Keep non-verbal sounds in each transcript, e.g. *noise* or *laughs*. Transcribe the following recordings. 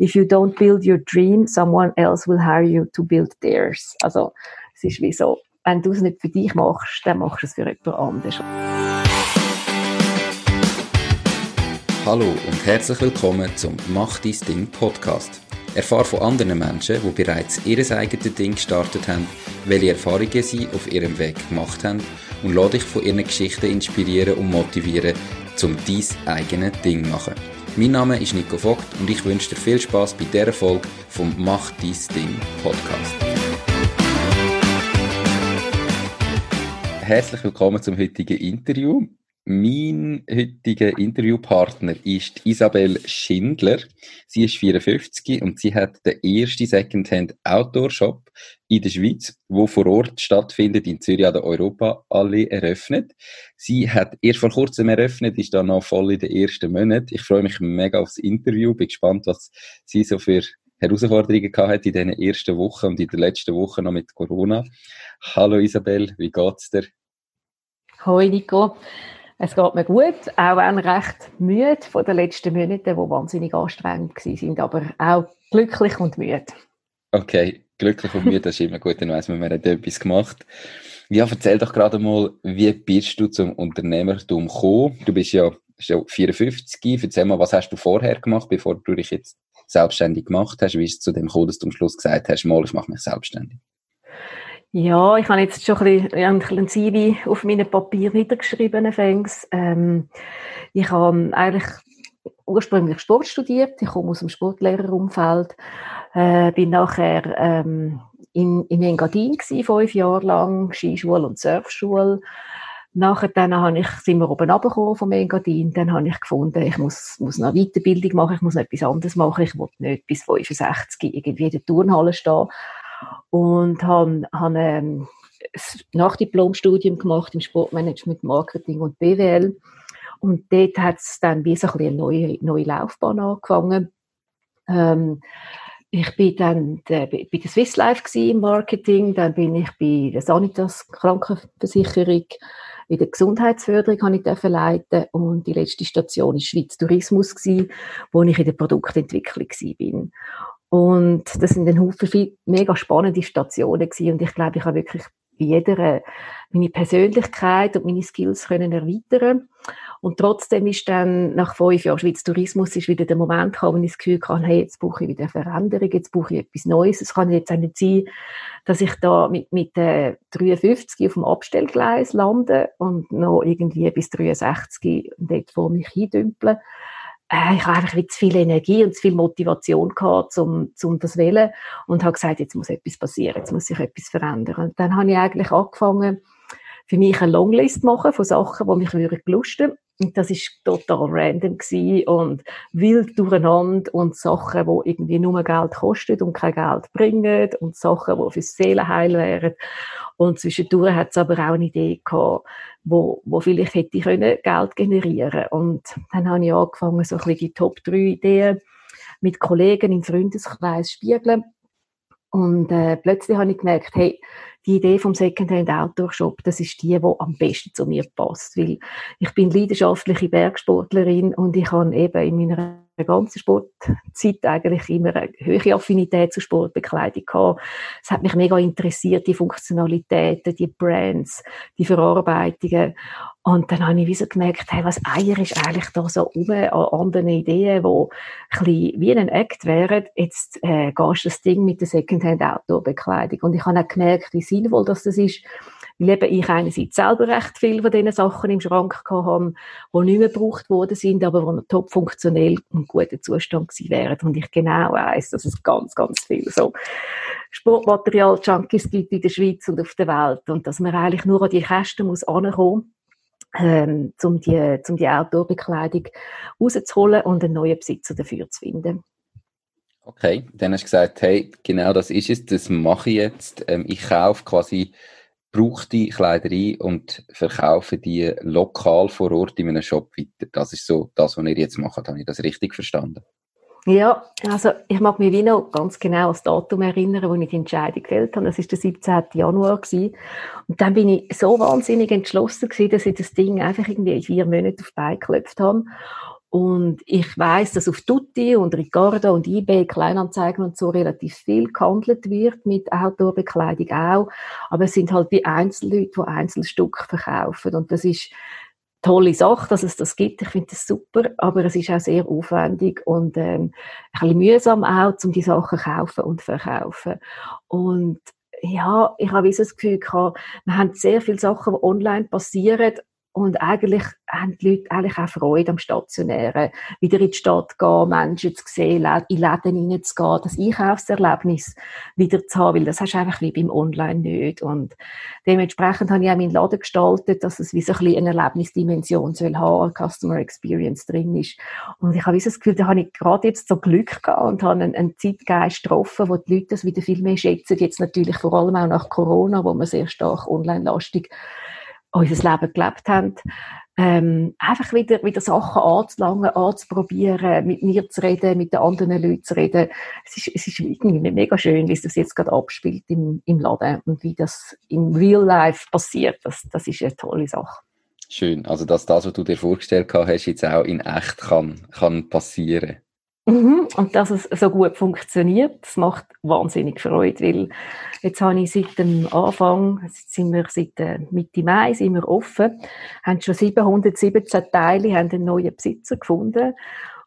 if you don't build your dream, someone else will hire you to build theirs. Also, es ist wie so, wenn du es nicht für dich machst, dann machst du es für jemand anderes. Hallo und herzlich willkommen zum Mach dein Ding Podcast. Erfahre von anderen Menschen, die bereits ihr eigenes Ding gestartet haben, welche Erfahrungen sie auf ihrem Weg gemacht haben und lade dich von ihren Geschichten inspirieren und motivieren, um dein eigenes Ding zu machen. Mein Name ist Nico Vogt und ich wünsche dir viel Spaß bei dieser Folge vom Mach dein Ding Podcast. Herzlich willkommen zum heutigen Interview. Mein heutiger Interviewpartner ist Isabel Schindler. Sie ist 54 und sie hat den ersten Secondhand Outdoor Shop in der Schweiz, wo vor Ort stattfindet, in Zürich an der Europa alle eröffnet. Sie hat erst vor kurzem eröffnet, ist dann noch voll in den ersten Monaten. Ich freue mich mega aufs Interview, bin gespannt, was sie so für Herausforderungen gehabt hat in den ersten Wochen und in der letzten Woche noch mit Corona. Hallo Isabel, wie geht's dir? Hoi Nico. Es geht mir gut, auch wenn recht müde von den letzten Monaten, die wahnsinnig anstrengend sind, aber auch glücklich und müde. Okay, glücklich und müde, das ist immer gut, dann weiss man, man hat etwas gemacht. Ja, erzähl doch gerade mal, wie bist du zum Unternehmertum gekommen? Du bist ja, schon 54, erzähl mal, was hast du vorher gemacht, bevor du dich jetzt selbstständig gemacht hast? Wie ist es zu dem gekommen, dass du am Schluss gesagt hast, mal, ich mache mich selbstständig? Ja, ich habe jetzt schon ein bisschen, ein CV auf meinem Papier niedergeschrieben. Ähm, ich habe eigentlich ursprünglich Sport studiert. Ich komme aus dem Sportlehrerumfeld. Äh, bin nachher ähm, in, in Engadin gewesen, fünf Jahre lang, Skischule und Surfschule. Nachher dann habe ich, sind wir oben runtergekommen vom Engadin. Dann habe ich gefunden, ich muss, muss noch eine Weiterbildung machen, ich muss noch etwas anderes machen. Ich wollte nicht bis 65 irgendwie in der Turnhalle stehen und habe, ähm, ein Nachdiplomstudium gemacht im Sportmanagement, Marketing und BWL. Und dort hat es dann wie so ein eine neue, neue Laufbahn angefangen. Ähm, ich bin dann der, bei der Swiss Life im Marketing, dann bin ich bei der Sanitas Krankenversicherung in der Gesundheitsförderung habe ich leiten und die letzte Station ist Schweiz Tourismus wo ich in der Produktentwicklung bin. Und das sind ein Haufen viel, mega spannende Stationen gewesen. Und ich glaube, ich habe wirklich bei jeder meine Persönlichkeit und meine Skills können erweitern. Und trotzdem ist dann nach fünf Jahren Schweiz Tourismus ist wieder der Moment gekommen, wo ich das Gefühl hatte, hey, jetzt brauche ich wieder Veränderung, jetzt brauche ich etwas Neues. Es kann jetzt auch nicht sein, dass ich da mit, mit äh, 53 auf dem Abstellgleis lande und noch irgendwie bis 63 dort vor mich hindümple äh, ich habe einfach zu viel Energie und zu viel Motivation gehabt, um, um das wählen und habe gesagt, jetzt muss etwas passieren, jetzt muss sich etwas verändern. Und dann habe ich eigentlich angefangen, für mich eine Longlist machen von Sachen, die mich würden gelusten. Und das ist total random gewesen und wild durcheinander und Sachen, die irgendwie nur Geld kosten und kein Geld bringen und Sachen, die fürs Seelenheil wären. Und zwischendurch hat es aber auch eine Idee gehabt, wo, wo vielleicht hätte ich können Geld generieren Und dann habe ich angefangen, so ein bisschen die Top 3 Ideen mit Kollegen im Freundeskreis spiegeln. Und äh, plötzlich habe ich gemerkt, hey, die Idee vom Secondhand Outdoor Shop, das ist die, die am besten zu mir passt, weil ich bin leidenschaftliche Bergsportlerin und ich habe eben in meiner ganzen Sportzeit eigentlich immer eine hohe Affinität zur Sportbekleidung gehabt. Es hat mich mega interessiert, die Funktionalitäten, die Brands, die Verarbeitungen. Und dann habe ich wie so gemerkt, hey, was Eier ist eigentlich da so um an anderen Ideen, die ein bisschen wie ein Act wären. Jetzt äh, gehst du das Ding mit der Secondhand Outdoor-Bekleidung. Und ich habe auch gemerkt, wie sinnvoll das ist, weil eben ich einerseits selber recht viel von diesen Sachen im Schrank hatte, die nicht mehr gebraucht worden sind, aber die top funktionell und guten Zustand gewesen wären. Und ich genau weiss, dass es ganz, ganz viel so Sportmaterial-Junkies gibt in der Schweiz und auf der Welt und dass man eigentlich nur an die Kästen muss ankommen ähm, um die, um die Outdoor-Bekleidung rauszuholen und einen neuen Besitzer dafür zu finden. Okay, dann hast du gesagt, hey, genau das ist es, das mache ich jetzt. Ähm, ich kaufe quasi gebrauchte Kleider ein und verkaufe die lokal vor Ort in einem Shop weiter. Das ist so das, was ihr jetzt macht. Habe ich das richtig verstanden? Ja, also ich mag mich wie noch ganz genau an das Datum erinnern, wo ich die Entscheidung gefällt habe. Das ist der 17. Januar gewesen. Und dann bin ich so wahnsinnig entschlossen gewesen, dass ich das Ding einfach irgendwie in vier Monaten auf die Beine geklopft habe. Und ich weiß, dass auf Tutti und Ricardo und eBay, Kleinanzeigen und so relativ viel gehandelt wird, mit Outdoor-Bekleidung auch. Aber es sind halt die Einzelleute, die Einzelstücke verkaufen. Und das ist tolle Sache, dass es das gibt. Ich finde das super, aber es ist auch sehr aufwendig und ähm, ein bisschen mühsam auch, um die Sachen kaufen und verkaufen. Und ja, ich habe so das Gefühl gehabt, wir haben sehr viele Sachen, die online passieren und eigentlich haben die Leute eigentlich auch Freude am Stationären. Wieder in die Stadt gehen, Menschen zu sehen, in Läden hineinzugehen, das Einkaufserlebnis wieder zu haben, weil das hast du einfach wie beim Online nicht. Und dementsprechend habe ich auch meinen Laden gestaltet, dass es wie so ein bisschen eine Erlebnisdimension soll haben, Customer Experience drin ist. Und ich habe das Gefühl, da habe ich gerade jetzt so Glück gehabt und habe einen, einen Zeitgeist getroffen, wo die Leute das wieder viel mehr schätzen. Jetzt natürlich vor allem auch nach Corona, wo man sehr stark online-lastig unser Leben gelebt haben, ähm, einfach wieder, wieder Sachen anzulangen, anzuprobieren, mit mir zu reden, mit den anderen Leuten zu reden. Es ist, es ist irgendwie mega schön, wie es das jetzt gerade abspielt im, im Laden und wie das im Real Life passiert. Das, das ist eine tolle Sache. Schön. Also, dass das, was du dir vorgestellt hast, jetzt auch in echt kann, kann passieren. Mhm. Und dass es so gut funktioniert, das macht wahnsinnig Freude, weil jetzt habe ich seit dem Anfang, jetzt sind wir seit Mitte Mai, sind wir offen, haben schon 717 Teile, haben einen neuen Besitzer gefunden.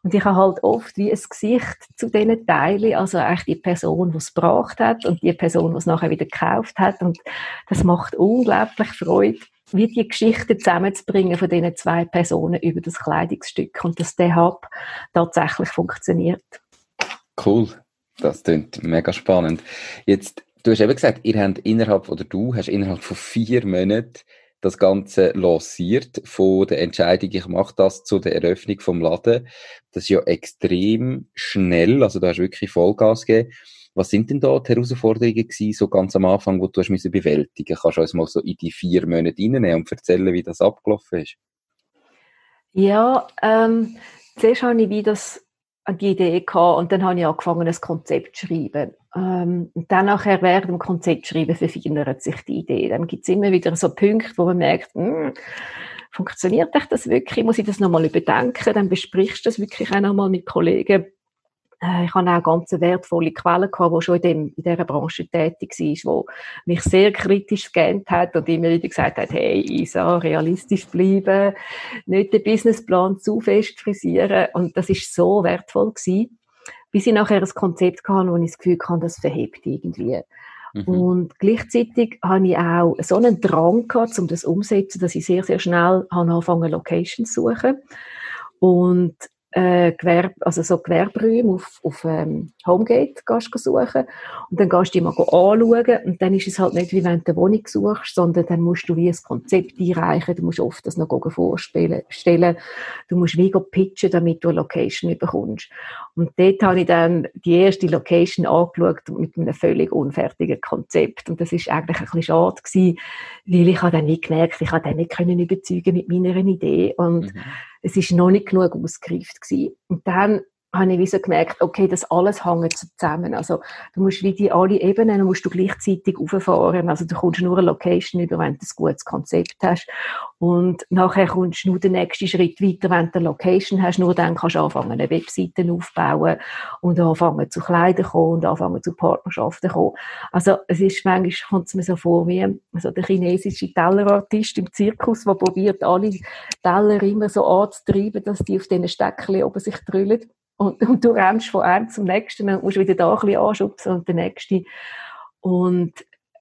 Und ich habe halt oft wie ein Gesicht zu diesen Teilen, also eigentlich die Person, die es gebracht hat und die Person, die es nachher wieder gekauft hat. Und das macht unglaublich Freude wie die Geschichte zusammenzubringen von diesen zwei Personen über das Kleidungsstück und dass der Hub tatsächlich funktioniert. Cool, das klingt mega spannend. Jetzt, du hast eben gesagt, ihr habt innerhalb, oder du hast innerhalb von vier Monaten das Ganze lanciert, von der Entscheidung, ich mache das, zu der Eröffnung vom Laden. Das ist ja extrem schnell, also da hast du wirklich Vollgas gegeben. Was sind denn da die Herausforderungen gewesen, so ganz am Anfang, wo du hast müssen bewältigen? Kannst du uns mal so in die vier Monate reinnehmen und erzählen, wie das abgelaufen ist? Ja, ähm, zuerst habe ich wie das die Idee gehabt und dann habe ich angefangen, ein Konzept zu schreiben. Ähm, und dann nachher während dem Konzept schreiben verfeinert sich die Idee. Dann gibt es immer wieder so Punkte, wo man merkt, hm, funktioniert das wirklich? Muss ich das nochmal überdenken? Dann besprichst du das wirklich auch nochmal mit Kollegen äh, ich hatte auch ganz wertvolle Quellen gehabt, die schon in, dem, in dieser Branche tätig war, die mich sehr kritisch gescannt hat und immer wieder gesagt hat, hey, Isa, realistisch bleiben, nicht den Businessplan zu fest frisieren. Und das ist so wertvoll gewesen, bis ich nachher ein Konzept hatte, wo ich das Gefühl hatte, das verhebt irgendwie. Mhm. Und gleichzeitig habe ich auch so einen Drang gehabt, um das umzusetzen, dass ich sehr, sehr schnell angefangen Locations zu suchen. Und äh, Gewerbe, also so Gewerberäume auf, auf ähm, Homegate gehst suchen. Und dann gehst du die mal anschauen. Und dann ist es halt nicht wie wenn du eine Wohnung suchst, sondern dann musst du wie ein Konzept einreichen, du musst oft das noch vorstellen, du musst wie pitchen, damit du eine Location bekommst. Und dort habe ich dann die erste Location angeschaut mit einem völlig unfertigen Konzept. Und das ist eigentlich ein bisschen schade gewesen, weil ich habe dann nicht gemerkt, ich habe dann nicht können überzeugen mit meiner Idee. Und mhm es ist noch nicht genug ausgereift gewesen. Und dann habe ich wie so gemerkt, okay, das alles hängt zusammen. Also, du musst wie die alle Ebenen, musst du gleichzeitig auffahren. Also, du kommst nur eine Location über, wenn du ein gutes Konzept hast. Und nachher kommst du nur den nächsten Schritt weiter, wenn du eine Location hast. Nur dann kannst du anfangen, eine Webseite aufbauen und anfangen zu Kleidern kommen und anfangen zu Partnerschaften kommen. Also, es ist manchmal, kommt es mir so vor wie, also der chinesische Tellerartist im Zirkus, der probiert, alle Teller immer so anzutreiben, dass die auf diesen Steckchen oben sich drüllen. Und, und du rennst von einem zum nächsten und musst wieder da ein bisschen anschubsen und der nächste. Und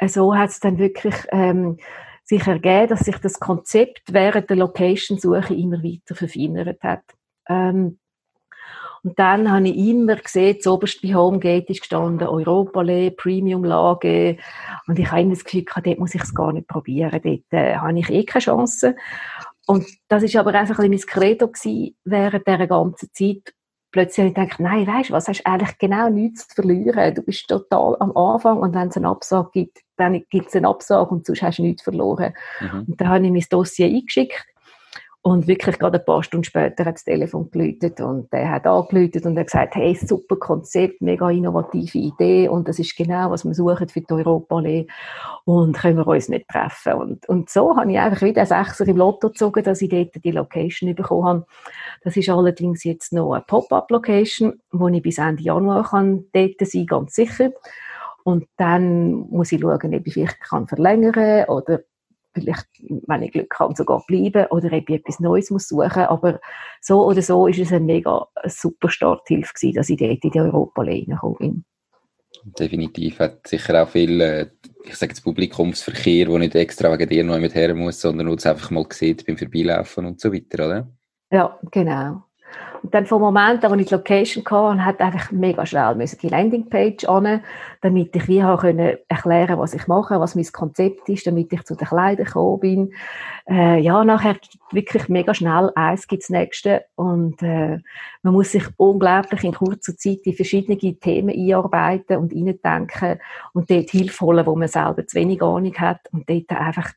so hat es dann wirklich ähm, sich ergeben, dass sich das Konzept während der Location-Suche immer weiter verfeinert hat. Ähm, und dann habe ich immer gesehen, zuoberst bei Homegate ist gestanden Europale, Premium-Lage. Und ich habe immer das Gefühl gehabt, dort muss ich es gar nicht probieren. Dort äh, habe ich eh keine Chance. Und das ist aber einfach ein bisschen mein Credo gewesen, während dieser ganzen Zeit, plötzlich habe ich gedacht, nein, weißt du was, hast eigentlich genau nichts zu verlieren. Du bist total am Anfang und wenn es eine Absage gibt, dann gibt es eine Absage und sonst hast du nichts verloren. Mhm. Und dann habe ich mein Dossier eingeschickt Und wirklich gerade ein paar Stunden später hat das Telefon geläutet und der hat angeläutet und er gesagt, hey, super Konzept, mega innovative Idee und das ist genau, was wir suchen für die Europa Allee und können wir uns nicht treffen. Und, und so habe ich einfach wieder Sechser im Lotto gezogen, dass ich dort die Location bekommen habe. Das ist allerdings jetzt noch eine Pop-up-Location, wo ich bis Ende Januar kann dort sein, ganz sicher. Und dann muss ich schauen, ob ich vielleicht kann verlängern oder vielleicht, wenn ich Glück habe, sogar bleiben oder eben etwas Neues muss suchen. Aber so oder so ist es eine mega super Starthilfe gewesen, dass ich dort in die Europa reingekommen bin. Definitiv. Hat sicher auch viel, äh, ich sage jetzt Publikumsverkehr, wo nicht extra wegen dir noch mit her muss, sondern nur es einfach mal sieht beim Vorbeilaufen und so weiter, oder? Ja, genau. Und dann vom Moment, wo ich die Location hatte, hat einfach mega schnell die Landingpage an, damit ich wie können erklären, was ich mache, was mein Konzept ist, damit ich zu den Kleidern gekommen bin. Äh, ja, nachher wirklich mega schnell eins gibt's nächste und äh, man muss sich unglaublich in kurzer Zeit in verschiedene Themen einarbeiten und reindenken und dort Hilfe holen, wo man selber zu wenig Ahnung hat und dort einfach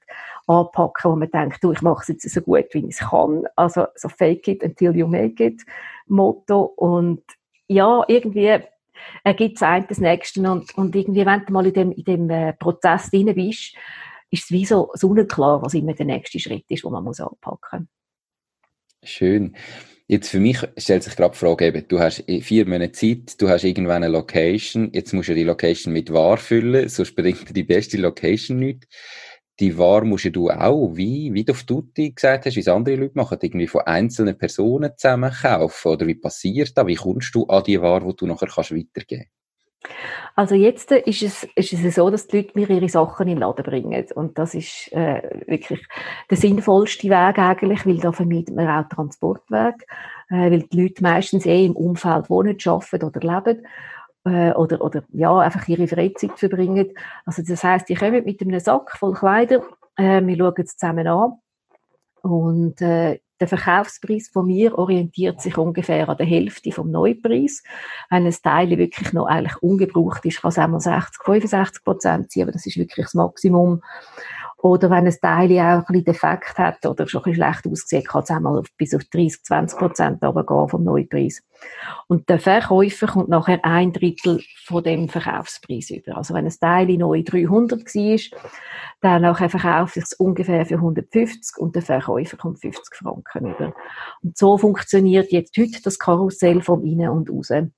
anpacken, wo man denkt, du, ich mache es jetzt so gut, wie ich kann. Also so fake it until you make it Motto. Und ja, irgendwie ergibt es ein das Nächste. Und, und irgendwie, wenn du mal in dem, in dem äh, Prozess drin bist, ist es wie so sonnenklar, was immer der nächste Schritt ist, wo man muss anpacken muss. Schön. Jetzt für mich stellt sich gerade die Frage, eben, du hast vier Monate Zeit, du hast irgendwann eine Location, jetzt musst du die Location mit War füllen, sonst bringt dir die beste Location nicht die Ware musst du auch, wie, wie du auf Tutti gesagt hast, wie es andere Leute machen, irgendwie von einzelnen Personen zusammen kaufen? Oder wie passiert das? Wie kommst du an die Ware, die du nachher kannst weitergeben also jetzt ist es, ist es so, dass die Leute mir ihre Sachen in den Laden bringen. Und das ist äh, wirklich der sinnvollste Weg eigentlich, weil da vermeidet man auch Transportweg, äh, weil die Leute meistens eh im Umfeld wohnen, arbeiten oder leben äh, oder, oder ja, einfach ihre Freizeit verbringen. Also das heißt, die kommen mit einem Sack voll Kleider, äh, wir schauen es zusammen an und äh, der Verkaufspreis von mir orientiert sich ungefähr an der Hälfte vom Neupreis. Wenn ein Teil wirklich noch eigentlich ungebraucht ist, kann es auch mal 60, 65 Prozent sein, aber das ist wirklich das Maximum. Oder wenn ein Teil auch ein bisschen defekt hat oder schon ein bisschen schlecht aussieht, kann es auch mal bis auf 30, 20 Prozent runtergehen vom Neupreis. Und der Verkäufer kommt nachher ein Drittel von dem Verkaufspreis über. Also wenn ein Teil neu 300 war, dann nachher verkaufe ich es ungefähr für 150 und der Verkäufer kommt 50 Franken über. Und so funktioniert jetzt heute das Karussell vom Innen und Außen.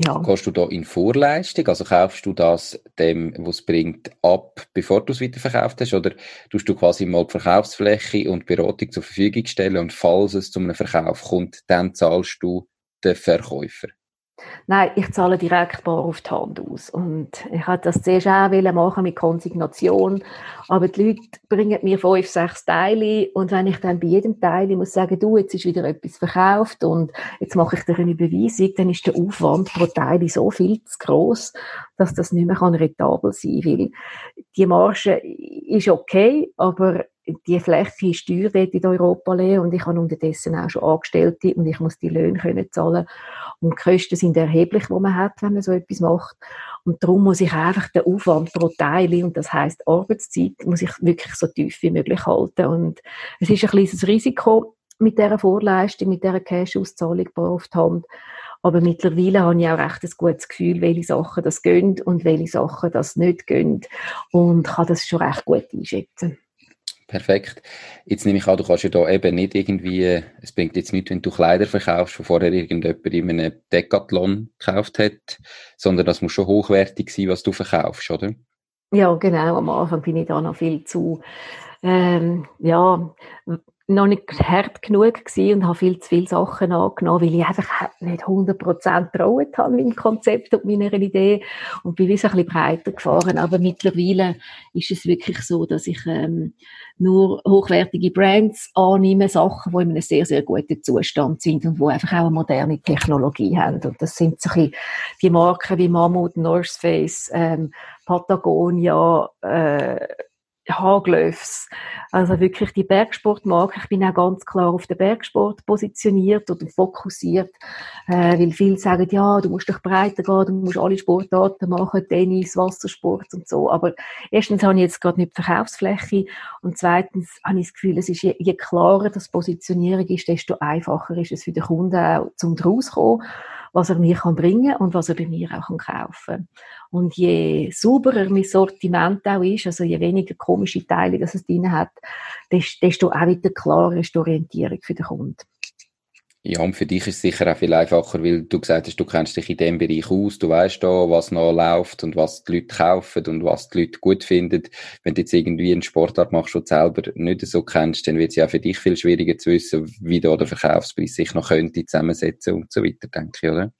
Ja. Gehst du da in Vorleistung? Also kaufst du das dem, was es bringt, ab, bevor du es weiterverkauft hast? Oder tust du quasi mal die Verkaufsfläche und Beratung zur Verfügung stellen und falls es zu einem Verkauf kommt, dann zahlst du den Verkäufer? Nein, ich zahle direkt bar auf die Hand aus. Und ich wollte das zuerst auch machen mit Konsignation. Aber die Leute bringen mir fünf, sechs Teile. Und wenn ich dann bei jedem Teil muss sagen, du, jetzt ist wieder etwas verkauft und jetzt mache ich dir eine Überweisung, dann ist der Aufwand pro Teil so viel zu gross, dass das nicht mehr rentabel sein kann. Weil die Marge ist okay, aber die Fläche ist teuer dort in Europa und ich habe unterdessen auch schon Angestellte und ich muss die Löhne können zahlen und die Kosten sind erheblich, die man hat, wenn man so etwas macht. Und darum muss ich einfach den Aufwand pro Teil, und das heißt Arbeitszeit, muss ich wirklich so tief wie möglich halten. Und es ist ein kleines Risiko mit dieser Vorleistung, mit dieser Cash-Auszahlung auf die Hand. Aber mittlerweile habe ich auch recht ein gutes Gefühl, welche Sachen das gehen und welche Sachen das nicht gehen. Und kann das schon recht gut einschätzen. Perfekt. Jetzt nehme ich an, du kannst ja da eben nicht irgendwie, es bringt jetzt nicht, wenn du Kleider verkaufst, wo vorher irgendjemand in einem Decathlon gekauft hat, sondern das muss schon hochwertig sein, was du verkaufst, oder? Ja, genau. Am Anfang bin ich da noch viel zu, ähm, ja, noch nicht hart genug gewesen und habe viel zu viele Sachen angenommen, weil ich einfach nicht 100% traut habe meinem Konzept und meiner Idee und bin wie so ein bisschen breiter gefahren. Aber mittlerweile ist es wirklich so, dass ich ähm, nur hochwertige Brands annehme, Sachen, die in einem sehr, sehr guten Zustand sind und wo einfach auch eine moderne Technologie haben. Und das sind so ein bisschen die Marken wie Mammut, North Face, ähm, Patagonia, äh, Haarglöfs. Also wirklich die Bergsportmarke. Ich bin auch ganz klar auf den Bergsport positioniert oder fokussiert, äh, weil viele sagen, ja, du musst doch breiter gehen, du musst alle Sportarten machen, Tennis, Wassersport und so. Aber erstens habe ich jetzt gerade nicht die Verkaufsfläche und zweitens habe ich das Gefühl, es ist je, je klarer das Positionierung ist, desto einfacher ist es für den Kunden auch zum draus kommen was er mir kann bringen und was er bei mir auch kann kaufen Und je sauberer mein Sortiment auch ist, also je weniger komische Teile das es drin hat, desto auch wieder klarer ist die Orientierung für den Kunden. Ja, und für dich ist es sicher auch viel einfacher, weil du gesagt hast, du kennst dich in dem Bereich aus, du weißt da, was noch läuft und was die Leute kaufen und was die Leute gut finden. Wenn du jetzt irgendwie einen Sportart machst, du selber nicht so kennst, dann wird es ja für dich viel schwieriger zu wissen, wie da der Verkaufspreis sich noch könnte zusammensetzen und so weiter, denke ich, oder?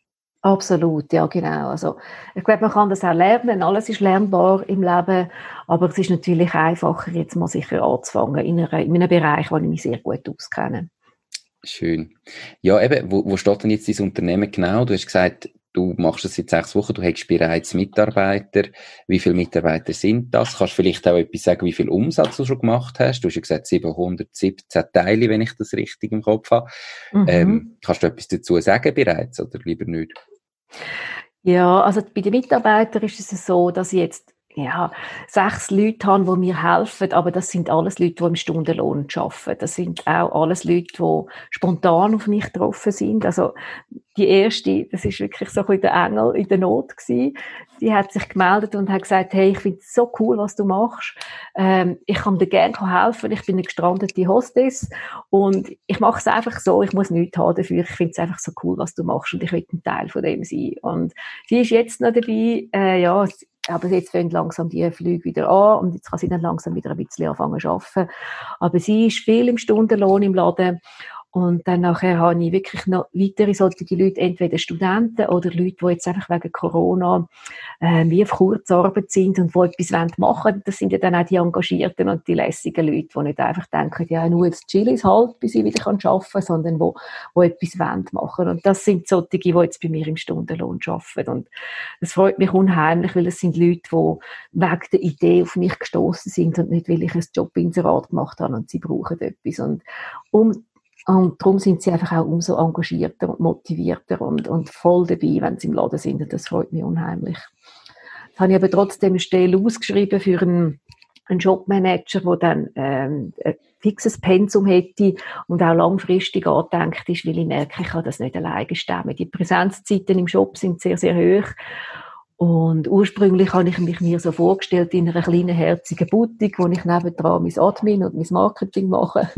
Absolut, ja genau. Also ich glaube, man kann das auch lernen. Alles ist lernbar im Leben, aber es ist natürlich einfacher, jetzt mal sicher anzufangen in einem Bereich, wo ich mich sehr gut auskenne. Schön. Ja, eben, wo, wo steht denn jetzt dein Unternehmen genau? Du hast gesagt, du machst das seit sechs Wochen, du hast bereits Mitarbeiter. Wie viele Mitarbeiter sind das? Kannst du vielleicht auch etwas sagen, wie viel Umsatz du schon gemacht hast? Du hast ja gesagt 717 Teile, wenn ich das richtig im Kopf habe. Mhm. Ähm, kannst du etwas dazu sagen bereits oder lieber nicht? Ja, also bei den Mitarbeitern ist es so, dass ich jetzt ja, sechs Leute haben, die mir helfen, aber das sind alles Leute, die im Stundenlohn arbeiten. Das sind auch alles Leute, die spontan auf mich getroffen sind. Also die erste, das ist wirklich so ein der Engel in der Not gewesen. Die hat sich gemeldet und hat gesagt, hey, ich finde es so cool, was du machst. Ähm, ich kann dir gerne helfen. Ich bin eine gestrandete Hostess und ich mache es einfach so. Ich muss nichts haben dafür. Ich finde es einfach so cool, was du machst und ich will ein Teil von dem sein. Und sie ist jetzt noch dabei, äh, ja, aber jetzt fängt langsam die Flüge wieder an und jetzt kann sie dann langsam wieder ein bisschen anfangen zu arbeiten. Aber sie ist viel im Stundenlohn im Laden und dann nachher habe ich wirklich noch weitere solche Leute, entweder Studenten oder Leute, die jetzt einfach wegen Corona äh, wie auf Kurzarbeit sind und die etwas machen wollen. Das sind ja dann auch die Engagierten und die lässigen Leute, die nicht einfach denken, ja, nur jetzt chill ist halt, bis ich wieder arbeiten kann, sondern wo, wo etwas machen Und das sind solche, die jetzt bei mir im Stundenlohn arbeiten. Und das freut mich unheimlich, weil es sind Leute, die wegen der Idee auf mich gestoßen sind und nicht, weil ich ein Jobinserat gemacht habe und sie brauchen etwas. Und um und darum sind sie einfach auch umso engagierter und motivierter und, und voll dabei, wenn sie im Laden sind. Und das freut mich unheimlich. Jetzt habe ich aber trotzdem eine Stelle ausgeschrieben für einen, einen Jobmanager, der dann ähm, ein fixes Pensum hätte und auch langfristig angedenkt ist, weil ich merke, ich kann das nicht alleine stemmen. Die Präsenzzeiten im Shop sind sehr, sehr hoch und ursprünglich habe ich mich mir so vorgestellt in einer kleinen herzigen Boutique, wo ich nebendran mein Admin und mein Marketing mache.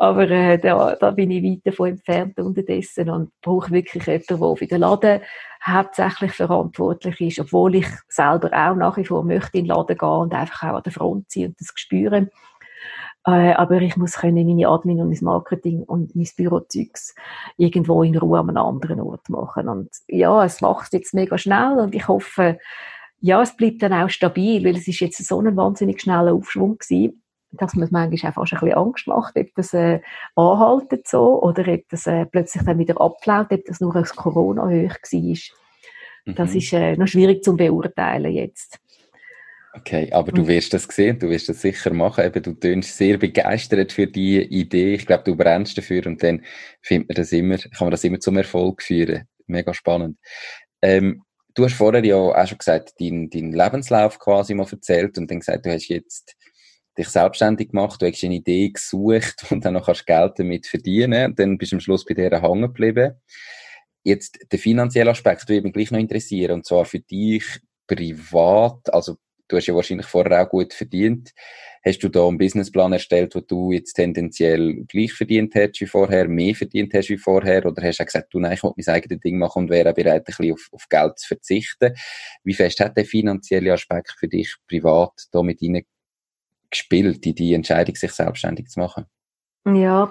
Aber äh, da, da bin ich weit davon entfernt unterdessen und brauche wirklich jemanden, der für den Laden hauptsächlich verantwortlich ist, obwohl ich selber auch nach wie vor möchte in den Laden gehen und einfach auch an der Front sein und das spüren. Äh, aber ich muss können meine Admin und mein Marketing und mein Bürozeugs irgendwo in Ruhe an einem anderen Ort machen. Und ja, es wächst jetzt mega schnell und ich hoffe, ja, es bleibt dann auch stabil, weil es ist jetzt so ein wahnsinnig schneller Aufschwung gewesen, dass man manchmal auch fast ein bisschen Angst macht, ob das äh, anhaltet so oder ob das äh, plötzlich dann wieder abflaut, ob das nur als Corona hoch war. Das mhm. ist äh, noch schwierig zu beurteilen jetzt. Okay, aber du wirst das sehen, du wirst das sicher machen. Eben, du tönst sehr begeistert für die Idee. Ich glaube, du brennst dafür und dann findet man das immer, kann man das immer zum Erfolg führen. Mega spannend. Ähm, du hast vorher ja auch schon gesagt, deinen dein Lebenslauf quasi mal erzählt und dann gesagt, du hast jetzt dich selbstständig gemacht, du hast eine Idee gesucht und dann noch kannst Geld damit verdienen dann bist du am Schluss bei der hängen geblieben. Jetzt der finanzielle Aspekt würde mich gleich noch interessieren und zwar für dich privat, also du hast ja wahrscheinlich vorher auch gut verdient. Hast du da einen Businessplan erstellt, wo du jetzt tendenziell gleich verdient hast wie vorher, mehr verdient hast wie vorher? Oder hast du gesagt, du, nein, ich will mein eigenes Ding machen und wäre bereit, ein bisschen auf, auf Geld zu verzichten? Wie fest hat der finanzielle Aspekt für dich privat da mit ihnen gespielt, in die Entscheidung, sich selbstständig zu machen? Ja,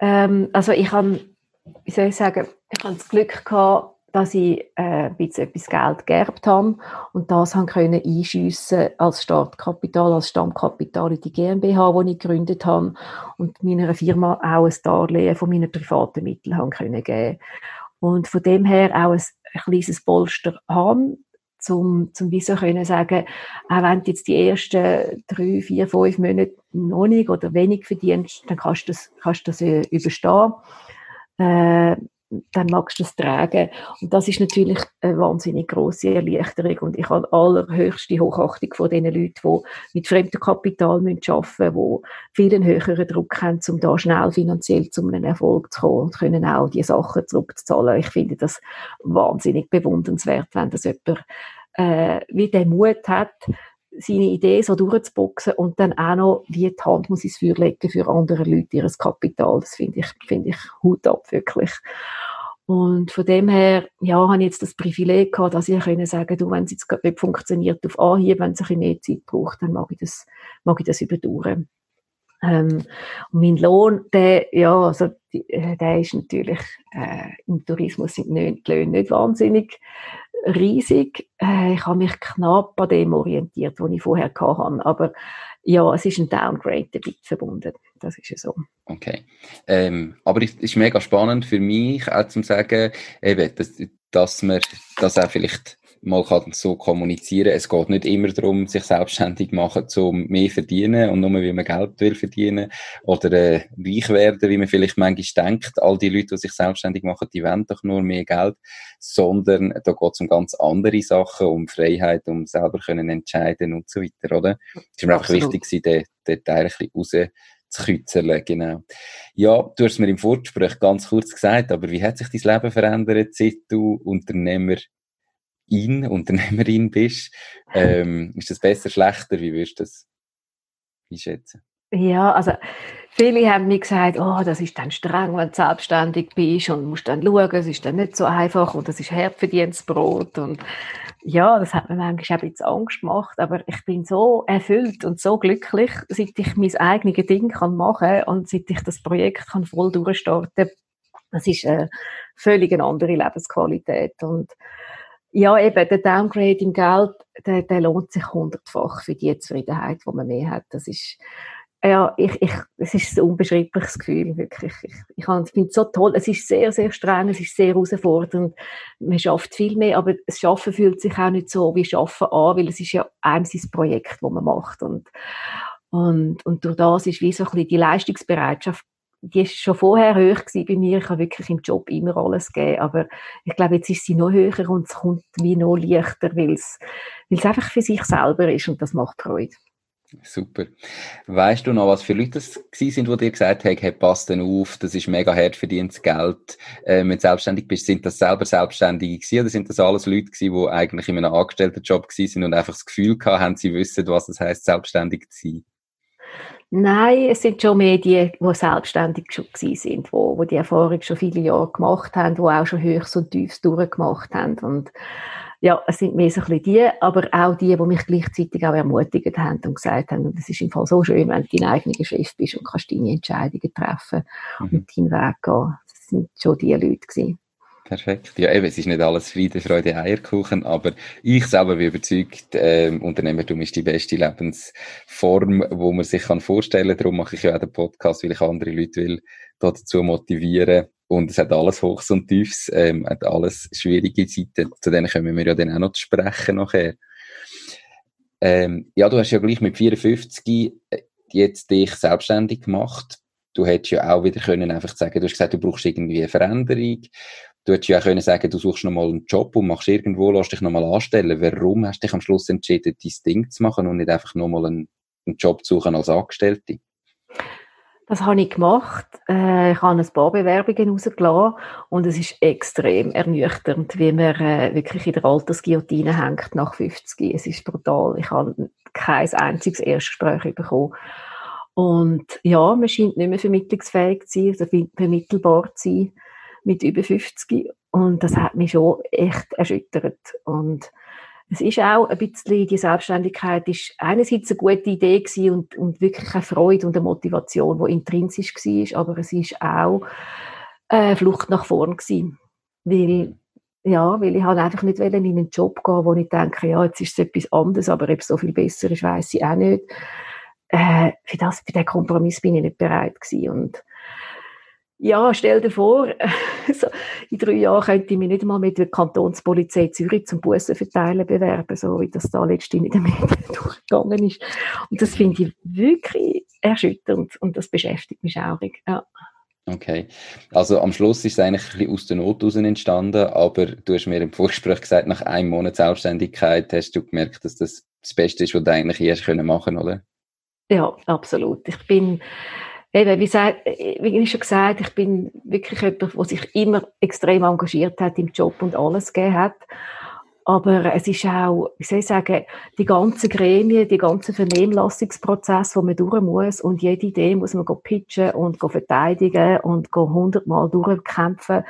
ähm, also ich habe, wie soll ich sagen, ich habe das Glück gehabt, dass ich äh, ein bisschen etwas Geld geerbt habe und das haben können einschiessen als Startkapital, als Stammkapital in die GmbH, die ich gegründet habe und meiner Firma auch ein Darlehen von meinen privaten Mitteln geben. Und von dem her auch ein, ein kleines Polster haben, zum, zum wie so können sagen, auch wenn du jetzt die ersten drei, vier, fünf Monate noch nicht oder wenig verdienst, dann kannst du das, kannst das äh, überstehen. Äh, dann magst du es tragen. Und das ist natürlich eine wahnsinnig grosse Erleichterung. Und ich habe allerhöchste Hochachtung von den Leuten, die mit fremdem Kapital arbeiten müssen, die viel höheren Druck haben, um da schnell finanziell zu einem Erfolg zu kommen und können auch die Sachen zurückzahlen. Ich finde das wahnsinnig bewundernswert, wenn das jemand äh, wie den Mut hat, seine Idee so durchzuboxen und dann auch noch wie die Hand muss ins Feuer legen für andere Leute, ihres Kapital. Das finde ich, finde ich Hut ab, wirklich. Und von dem her, ja, habe ich jetzt das Privileg gehabt, dass ich können sagen, du, wenn es jetzt nicht funktioniert auf Anhieb, wenn es ein bisschen mehr Zeit braucht, dann mag ich das, mag ich das überdauern. Ähm, und mein Lohn, der, ja, also, äh, der ist natürlich, äh, im Tourismus sind die Löhne nicht wahnsinnig riesig. Äh, ich habe mich knapp an dem orientiert, was ich vorher hatte. Aber ja, es ist ein Downgrade damit verbunden. Das ist ja so. Okay. Ähm, aber es ist mega spannend für mich, auch zu sagen, eben, dass, dass man das auch vielleicht mal kann so kommunizieren. Es geht nicht immer darum, sich selbstständig machen, um mehr verdienen und nur, wie man Geld will verdienen oder äh, reich werden, wie man vielleicht manchmal denkt. All die Leute, die sich selbstständig machen, die wollen doch nur mehr Geld, sondern da geht es um ganz andere Sachen, um Freiheit, um selber können entscheiden und so weiter, oder? Es ist mir einfach wichtig, den, den Teil ein bisschen raus zu küzeln, genau. Ja, du hast mir im Vorgespräch ganz kurz gesagt, aber wie hat sich dein Leben verändert, seit du Unternehmer in Unternehmerin bist. Ähm, *laughs* ist das besser, schlechter? Wie würdest du das einschätzen? Ja, also viele haben mir gesagt, oh, das ist dann streng, wenn du selbstständig bist und musst dann schauen, es ist dann nicht so einfach und das ist hart Brot und ja, das hat mir manchmal auch ein bisschen Angst gemacht, aber ich bin so erfüllt und so glücklich, seit ich mein eigenes Ding kann machen und seit ich das Projekt kann voll durchstarten. Das ist eine völlig eine andere Lebensqualität und ja, eben, der Downgrade im Geld, der, der lohnt sich hundertfach für die Zufriedenheit, die man mehr hat. Das ist, ja, ich, ich, es ist ein unbeschreibliches Gefühl, wirklich. Ich, ich, ich finde es so toll. Es ist sehr, sehr streng, es ist sehr herausfordernd. Man schafft viel mehr, aber das Schaffen fühlt sich auch nicht so wie Schaffen an, weil es ist ja einem sein Projekt, das man macht. Und, und, und durch das ist wie so ein bisschen die Leistungsbereitschaft die ist schon vorher hoch gewesen bei mir. Ich habe wirklich im Job immer alles gegeben. Aber ich glaube, jetzt ist sie noch höher und es kommt wie noch leichter, weil es, weil es einfach für sich selber ist und das macht Freude. Super. Weißt du noch, was für Leute das sind, die dir gesagt haben, hey, passt denn auf, das ist mega hart verdientes Geld, äh, wenn du selbstständig bist. Sind das selber Selbstständige gewesen, oder sind das alles Leute gewesen, die eigentlich in einem Angestelltenjob gewesen sind und einfach das Gefühl gehabt haben, sie wissen, was es heißt, selbstständig zu sein? Nein, es sind schon mehr die, die selbstständig schon sind, wo, wo die Erfahrung schon viele Jahre gemacht haben, die auch schon Höchst und Tiefs durchgemacht haben. Und ja, es sind mehr so ein bisschen die, aber auch die, die mich gleichzeitig auch ermutigt haben und gesagt haben, es ist im Fall so schön, wenn du dein eigener Chef bist und kannst deine Entscheidungen treffen mhm. und deinen Weg gehen. Das sind schon die Leute gewesen. Perfekt. Ja, eben, es ist nicht alles Friede, Freude, Eierkuchen, aber ich selber bin überzeugt, ähm, Unternehmertum ist die beste Lebensform, wo man sich kann vorstellen kann. Darum mache ich ja auch den Podcast, weil ich andere Leute will dazu motivieren. Und es hat alles Hochs und Tiefs, ähm, hat alles schwierige Zeiten. Zu denen können wir ja dann auch noch sprechen nachher. Ähm, ja, du hast ja gleich mit 54 äh, jetzt dich selbstständig gemacht du hättest ja auch wieder können einfach sagen, du hast gesagt, du brauchst irgendwie eine Veränderung. Du hättest ja auch können sagen, du suchst nochmal einen Job und machst irgendwo, lässt dich nochmal anstellen. Warum hast du dich am Schluss entschieden, dein Ding zu machen und nicht einfach nochmal einen, einen Job zu suchen als Angestellte? Das habe ich gemacht. Äh, ich habe ein paar Bewerbungen rausgelassen und es ist extrem ernüchternd, wie man äh, wirklich in der Altersguillotine hängt nach 50. Es ist brutal. Ich habe kein einziges Erstgespräch bekommen. Und ja, man scheint nicht mehr vermittlungsfähig zu sein, also vermittelbar zu sein mit über 50 und das hat mich schon echt erschüttert. Und es ist auch ein bisschen, die Selbstständigkeit ist einerseits eine gute Idee gewesen und, und wirklich eine Freude und eine Motivation, die intrinsisch war, aber es ist auch eine Flucht nach vorn gewesen, weil ja, weil ich halt einfach nicht in einen Job gehen, wo ich denke, ja, jetzt ist es etwas anderes, aber ob es so viel besser ist, weiß ich auch nicht. Äh, für das, für den Kompromiss bin ich nicht bereit gewesen und Ja, stell dir vor, *laughs* so, in drei Jahren könnte ich mich nicht einmal mit der Kantonspolizei Zürich zum Bussen verteilen bewerben, so wie das da letztens in den Medien *laughs* durchgegangen ist. Und das finde ich wirklich erschütternd und das beschäftigt mich auch. Ja. Okay. Also am Schluss ist es eigentlich ein bisschen aus der Not heraus entstanden, aber du hast mir im Vorgespräch gesagt, nach einem Monat Selbstständigkeit hast du gemerkt, dass das das Beste ist, was du eigentlich je hast machen können, oder? Ja, absolut. Ich bin, eben, wie, gesagt, wie ich schon gesagt ich bin wirklich jemand, der sich immer extrem engagiert hat im Job und alles gegeben hat. Aber es ist auch, wie soll ich sagen, die ganzen Gremien, die ganzen Vernehmlassungsprozesse, die man durch muss und jede Idee muss man pitchen und verteidigen und hundertmal durchkämpfen.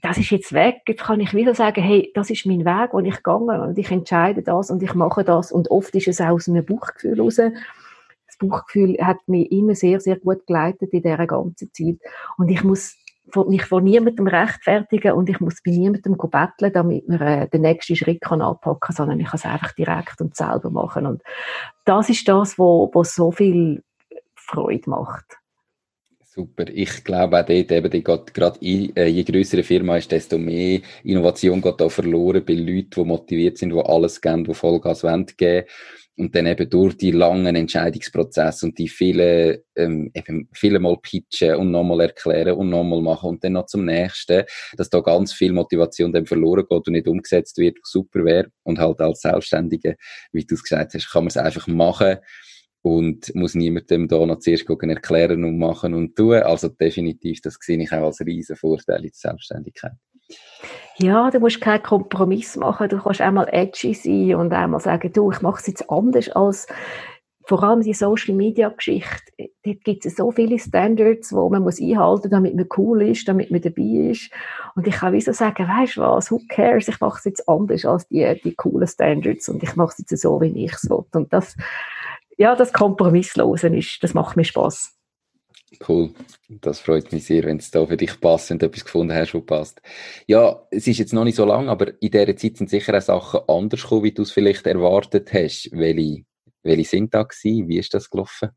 Das ist jetzt weg. Jetzt kann ich wieder sagen, hey, das ist mein Weg, wo ich gegangen und ich entscheide das und ich mache das und oft ist es auch aus einem Buchgefühl heraus. Das Buchgefühl hat mich immer sehr, sehr gut geleitet in dieser ganzen Zeit. Und ich muss mich vor niemandem rechtfertigen und ich muss bei niemandem betteln, damit man äh, den nächsten Schritt anpacken kann, sondern ich kann es einfach direkt und selber machen. Und das ist das, wo, wo so viel Freude macht. Super. Ich glaube auch dort eben, die geht, gerade äh, je größere Firma ist, desto mehr Innovation geht da verloren bei Leuten, die motiviert sind, die alles geben, die Vollgas geben wollen und dann eben durch die langen Entscheidungsprozesse und die vielen, ähm, eben viele Mal pitchen und nochmal erklären und nochmal machen und dann noch zum nächsten, dass da ganz viel Motivation dann verloren geht und nicht umgesetzt wird, super wäre und halt als Selbstständige, wie du es gesagt hast, kann man es einfach machen und muss niemandem da noch zuerst gucken, erklären und machen und tun. Also definitiv, das sehe ich auch als riesen Vorteil in der Selbstständigkeit. Ja, du musst keinen Kompromiss machen. Du kannst einmal edgy sein und einmal sagen, du, ich mache es jetzt anders als vor allem die Social Media Geschichte. Dort gibt es so viele Standards, wo man muss einhalten, damit man cool ist, damit man dabei ist. Und ich kann wieso sagen, weißt du was, who cares? Ich mache es jetzt anders als die, die coolen Standards und ich mache es jetzt so, wie ich es will. Und das, ja, das Kompromisslosen ist, das macht mir Spaß. Cool. Das freut mich sehr, wenn es da für dich du etwas gefunden hast, was passt. Ja, es ist jetzt noch nicht so lang, aber in dieser Zeit sind sicher auch Sachen anders gekommen, wie du es vielleicht erwartet hast. Welche, welche sind da gewesen? Wie ist das gelaufen?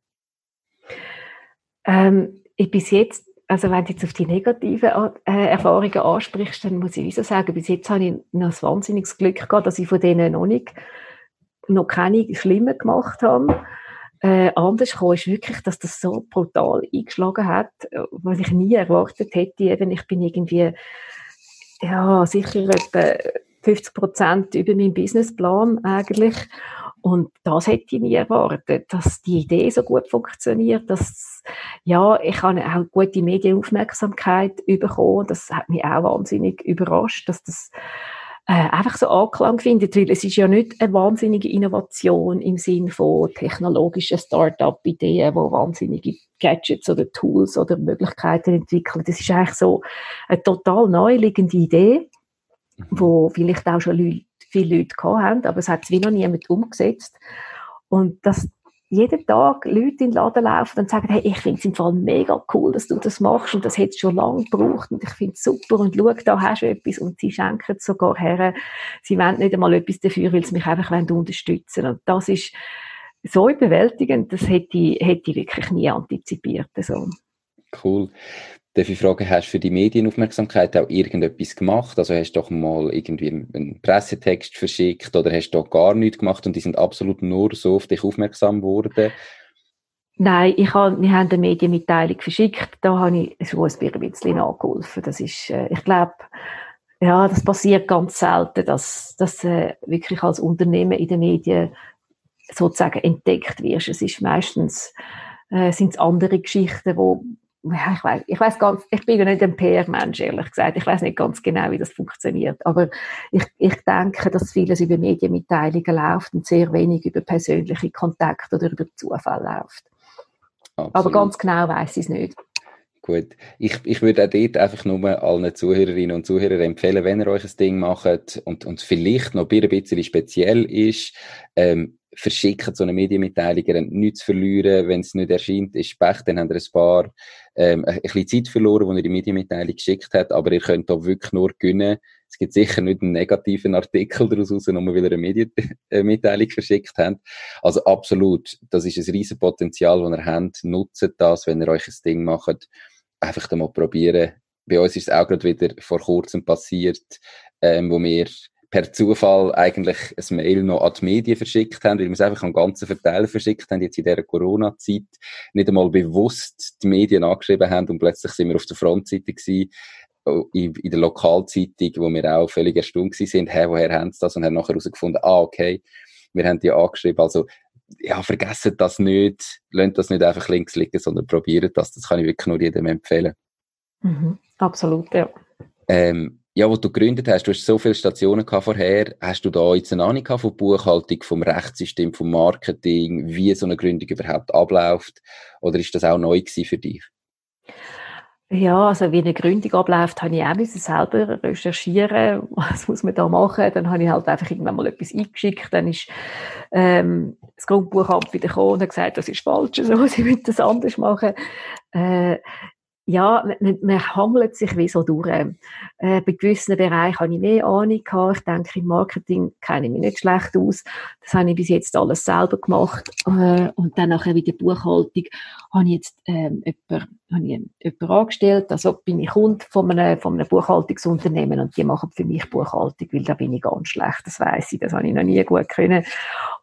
Ähm, ich bis jetzt, also wenn du jetzt auf die negativen äh, Erfahrungen ansprichst, dann muss ich wieso sagen, bis jetzt habe ich noch ein wahnsinniges Glück gehabt, dass ich von denen noch nicht, noch keine schlimmen gemacht habe äh, anders gekommen ist wirklich, dass das so brutal eingeschlagen hat, was ich nie erwartet hätte. Eben, ich bin irgendwie, ja, sicher etwa 50 Prozent über meinen Businessplan eigentlich. Und das hätte ich nie erwartet, dass die Idee so gut funktioniert, dass, ja, ich habe auch gute Medienaufmerksamkeit bekommen. Das hat mich auch wahnsinnig überrascht, dass das äh, einfach so Anklang findet, weil es ist ja nicht eine wahnsinnige Innovation im Sinn von technologischen Start-up-Ideen, wo wahnsinnige Gadgets oder Tools oder Möglichkeiten entwickeln. Das ist eigentlich so eine total neu liegende Idee, mhm. wo vielleicht auch schon Leute, viele Leute gehabt haben, aber es hat es wie noch niemand umgesetzt. Und das, jeden Tag Leute in den Laden laufen und sagen, hey, ich finde es im Fall mega cool, dass du das machst und das hätte schon lange gebraucht und ich finde es super und schau, da hast du etwas und sie schenken es sogar her. Sie wollen nicht einmal etwas dafür, weil sie mich einfach unterstützen wollen. Und das ist so überwältigend, das hätte ich, hätte ich wirklich nie antizipiert. So. Cool. Darf ich fragen, hast du für die Medienaufmerksamkeit auch irgendetwas gemacht? Also hast du doch mal irgendwie einen Pressetext verschickt oder hast du doch gar nichts gemacht und die sind absolut nur so auf dich aufmerksam geworden? Nein, ich habe, wir haben eine Medienmitteilung verschickt, da habe ich schon ein bisschen nachgeholfen. Das ist, äh, ich glaube, ja, das passiert ganz selten, dass, dass äh, wirklich als Unternehmen in den Medien sozusagen entdeckt wirst. Es ist meistens äh, sind es andere Geschichten, wo ja, ich weiß, ich weiß ganz, ich bin ja nicht ein PR-Mensch, ehrlich gesagt. Ich weiß nicht ganz genau, wie das funktioniert. Aber ich, ich denke, dass vieles über Medienmitteilungen läuft und sehr wenig über persönliche Kontakte oder über Zufall läuft. Absolut. Aber ganz genau weiß ich es nicht. Gut. Ich, ich würde auch dort einfach nur allen Zuhörerinnen und Zuhörern empfehlen, wenn ihr euch ein Ding macht und, und vielleicht noch ein bisschen speziell ist, ähm, verschickt so eine Medienmitteilung, ihr habt nichts zu verlieren, wenn es nicht erscheint, ist Pech, dann habt ihr ein paar, ähm, ein bisschen Zeit verloren, wo ihr die Medienmitteilung geschickt habt, aber ihr könnt da wirklich nur gewinnen. Es gibt sicher nicht einen negativen Artikel daraus raus, nur weil ihr eine Medienmitteilung verschickt habt. Also absolut, das ist ein riesen Potenzial, das ihr habt. Nutzt das, wenn ihr euch ein Ding macht. einfach mal probieren. Bei uns ist es auch gerade wieder vor kurzem passiert, ähm, wo wir per Zufall eigentlich ein Mail noch an die Medien verschickt haben, weil wir es einfach am ganzen Verteiler verschickt haben, jetzt in dieser Corona-Zeit, nicht einmal bewusst die Medien angeschrieben haben und plötzlich sind wir auf der Frontseite gewesen, oh, in, in der Lokalzeitung, wo wir auch völlig erstaunt sind, hey, woher haben sie das? Und haben nachher herausgefunden, ah, okay, wir haben die angeschrieben, also, ja, vergessen das nicht, lasst das nicht einfach links liegen, sondern probiert das, das kann ich wirklich nur jedem empfehlen. Mhm, absolut, ja. Ähm, ja, wo du gegründet hast, du hast so viele Stationen gehabt vorher, hast du da jetzt eine Ahnung von Buchhaltung, vom Rechtssystem, vom Marketing, wie so eine Gründung überhaupt abläuft? Oder ist das auch neu gewesen für dich? Ja, also wie eine Gründung abläuft, habe ich auch müssen selber recherchieren, *laughs* was muss man da machen. Dann habe ich halt einfach irgendwann mal etwas eingeschickt, dann ist ähm, das Grundbuchamt wieder gekommen und hat gesagt, das ist falsch, *laughs* so, sie müssen das anders machen. Äh, ja, man, man hangelt sich wie so durch. Äh, bei gewissen Bereichen habe ich mehr Ahnung gehabt. Ich denke, im Marketing kenne ich mich nicht schlecht aus. Das habe ich bis jetzt alles selber gemacht. Äh, und dann nachher wieder Buchhaltung habe ich jetzt ähm, jemanden, habe ich jemanden angestellt. Also bin ich Kunde von einem, von einem Buchhaltungsunternehmen und die machen für mich Buchhaltung, weil da bin ich ganz schlecht. Das weiß ich. Das habe ich noch nie gut können.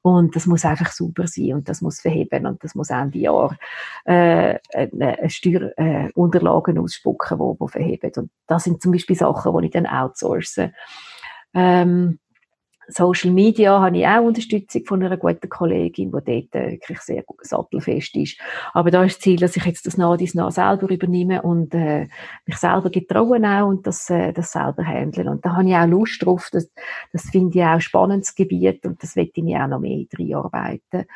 Und das muss einfach super sein und das muss verheben und das muss Ende Jahr äh, eine, eine Steuer äh, ausspucken, die verheben. Und das sind zum Beispiel Sachen, die ich dann outsource. Ähm, Social Media habe ich auch Unterstützung von einer guten Kollegin, die dort wirklich sehr sattelfest ist. Aber da ist das Ziel, dass ich jetzt das nach dies nach selber übernehme und äh, mich selber getrauen auch und das, äh, das selber handeln. Und da habe ich auch Lust drauf. Das, das finde ich auch ein spannendes Gebiet und das werde ich auch noch mehr drin arbeiten.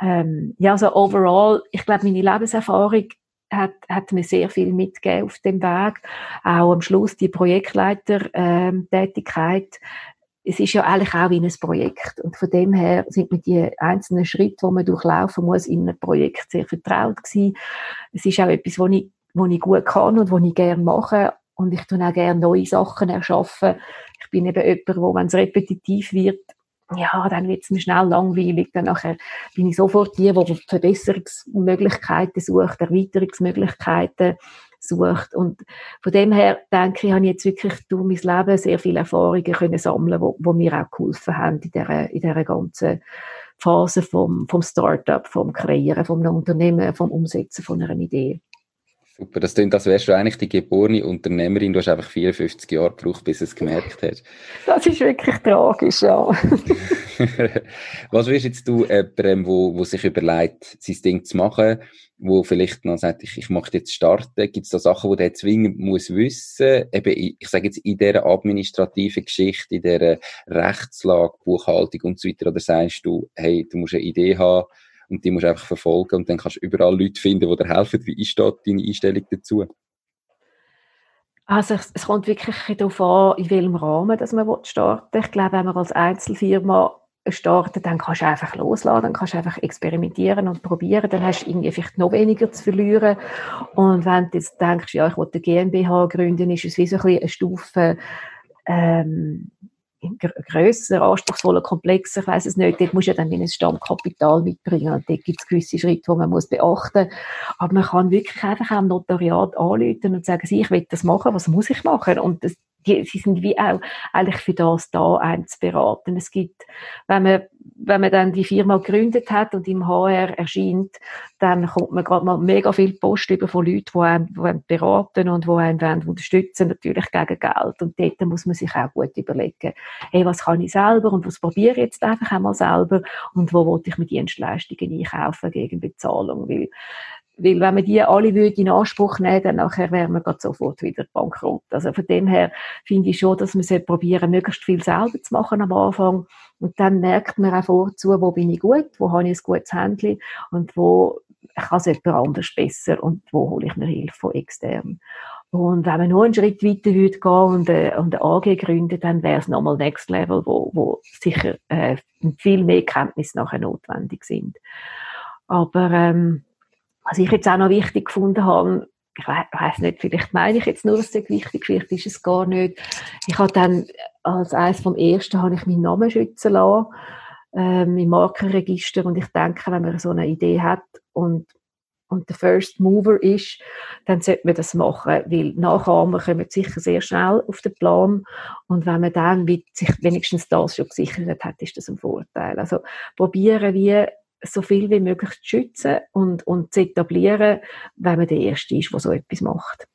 Ähm, ja, also overall, ich glaube, meine Lebenserfahrung hat, hat mir sehr viel mitgegeben auf dem Weg. Auch am Schluss die Projektleiter-Tätigkeit. Es ist ja eigentlich auch wie ein Projekt. Und von dem her sind mir die einzelnen Schritte, die man durchlaufen muss, in einem Projekt sehr vertraut gewesen. Es ist auch etwas, was ich, was ich gut kann und was ich gerne mache. Und ich tue auch gerne neue Sachen erschaffen. Ich bin eben jemand, wo, wenn es repetitiv wird, ja, dann wird es mir schnell langweilig. Dann nachher bin ich sofort die, die Verbesserungsmöglichkeiten sucht, Erweiterungsmöglichkeiten sucht. Und von dem her denke ich, habe ich jetzt wirklich durch mein Leben sehr viele Erfahrungen können sammeln, wo, wo mir auch geholfen haben in dieser, in dieser ganzen Phase vom, vom Startup, vom Kreieren, vom Unternehmen, vom Umsetzen von einer Idee. Super, das klingt, als wärst du eigentlich die geborene Unternehmerin. Du hast einfach 54 Jahre gebraucht, bis du es gemerkt hast. Das ist wirklich tragisch, ja. *laughs* *laughs* Was wirst jetzt du jemandem, wo, wo sich überlegt, sein Ding zu machen, wo vielleicht noch sagt, ich, ich möchte jetzt starten, gibt es da Sachen, die der zwingend muss wissen? Eben, ich, sage jetzt in dieser administrativen Geschichte, in dieser Rechtslage, Buchhaltung und so weiter, oder sagst du, hey, du musst eine Idee haben, und die musst du einfach verfolgen und dann kannst du überall Leute finden, die dir helfen. Wie ist da deine Einstellung dazu? Also es, es kommt wirklich darauf an, in welchem Rahmen dass man starten will. Ich glaube, wenn man als Einzelfirma startet, dann kannst du einfach losladen, dann kannst du einfach experimentieren und probieren, dann hast du irgendwie vielleicht noch weniger zu verlieren. Und wenn du jetzt denkst, ja, ich will eine GmbH gründen, ist es wie so ein eine Stufe ähm, grösser, anspruchsvoller, komplexer, ich weiß es nicht, dort muss ja dann ein Stammkapital mitbringen und dort gibt es gewisse Schritte, die man muss beachten muss. Aber man kann wirklich einfach am Notariat anrufen und sagen, ich will das machen, was muss ich machen? Und das, die, sie sind wie auch eigentlich für das da, einen zu beraten. Es gibt, wenn man, wenn man dann die Firma gegründet hat und im HR erscheint, dann kommt man gerade mal mega viel Post über von Leuten, die einem, die einem beraten und die einen unterstützen, natürlich gegen Geld. Und dort muss man sich auch gut überlegen, hey, was kann ich selber und was probiere ich jetzt einfach einmal selber und wo wollte ich mit Dienstleistungen einkaufen gegen Bezahlung, weil weil wenn man die alle würde in Anspruch nehmen, dann nachher wären wir sofort wieder bankrott. Also von dem her finde ich schon, dass man probieren möglichst viel selber zu machen am Anfang. Und dann merkt man auch vorzu, wo bin ich gut, wo habe ich ein gutes Händchen und wo kann es jemand anders besser und wo hole ich mir Hilfe von extern. Und wenn man nur einen Schritt weiter würde gehen und, äh, und eine AG gründen, dann wäre es nochmal Next Level, wo, wo sicher äh, viel mehr Kenntnisse nachher notwendig sind. Aber ähm, was ich jetzt auch noch wichtig gefunden habe, ich weiß nicht, vielleicht meine ich jetzt nur, dass es wichtig vielleicht ist es gar nicht. Ich habe dann als eines vom ersten habe ich meinen Namen schützen lassen ähm, im Markenregister und ich denke, wenn man so eine Idee hat und und der First Mover ist, dann sollte man das machen, weil Nachahmer kommen sicher sehr schnell auf den Plan und wenn man dann sich wenigstens das schon gesichert hat, ist das ein Vorteil. Also probieren wir so viel wie möglich zu schützen und, und zu etablieren, wenn man der Erste ist, der so etwas macht.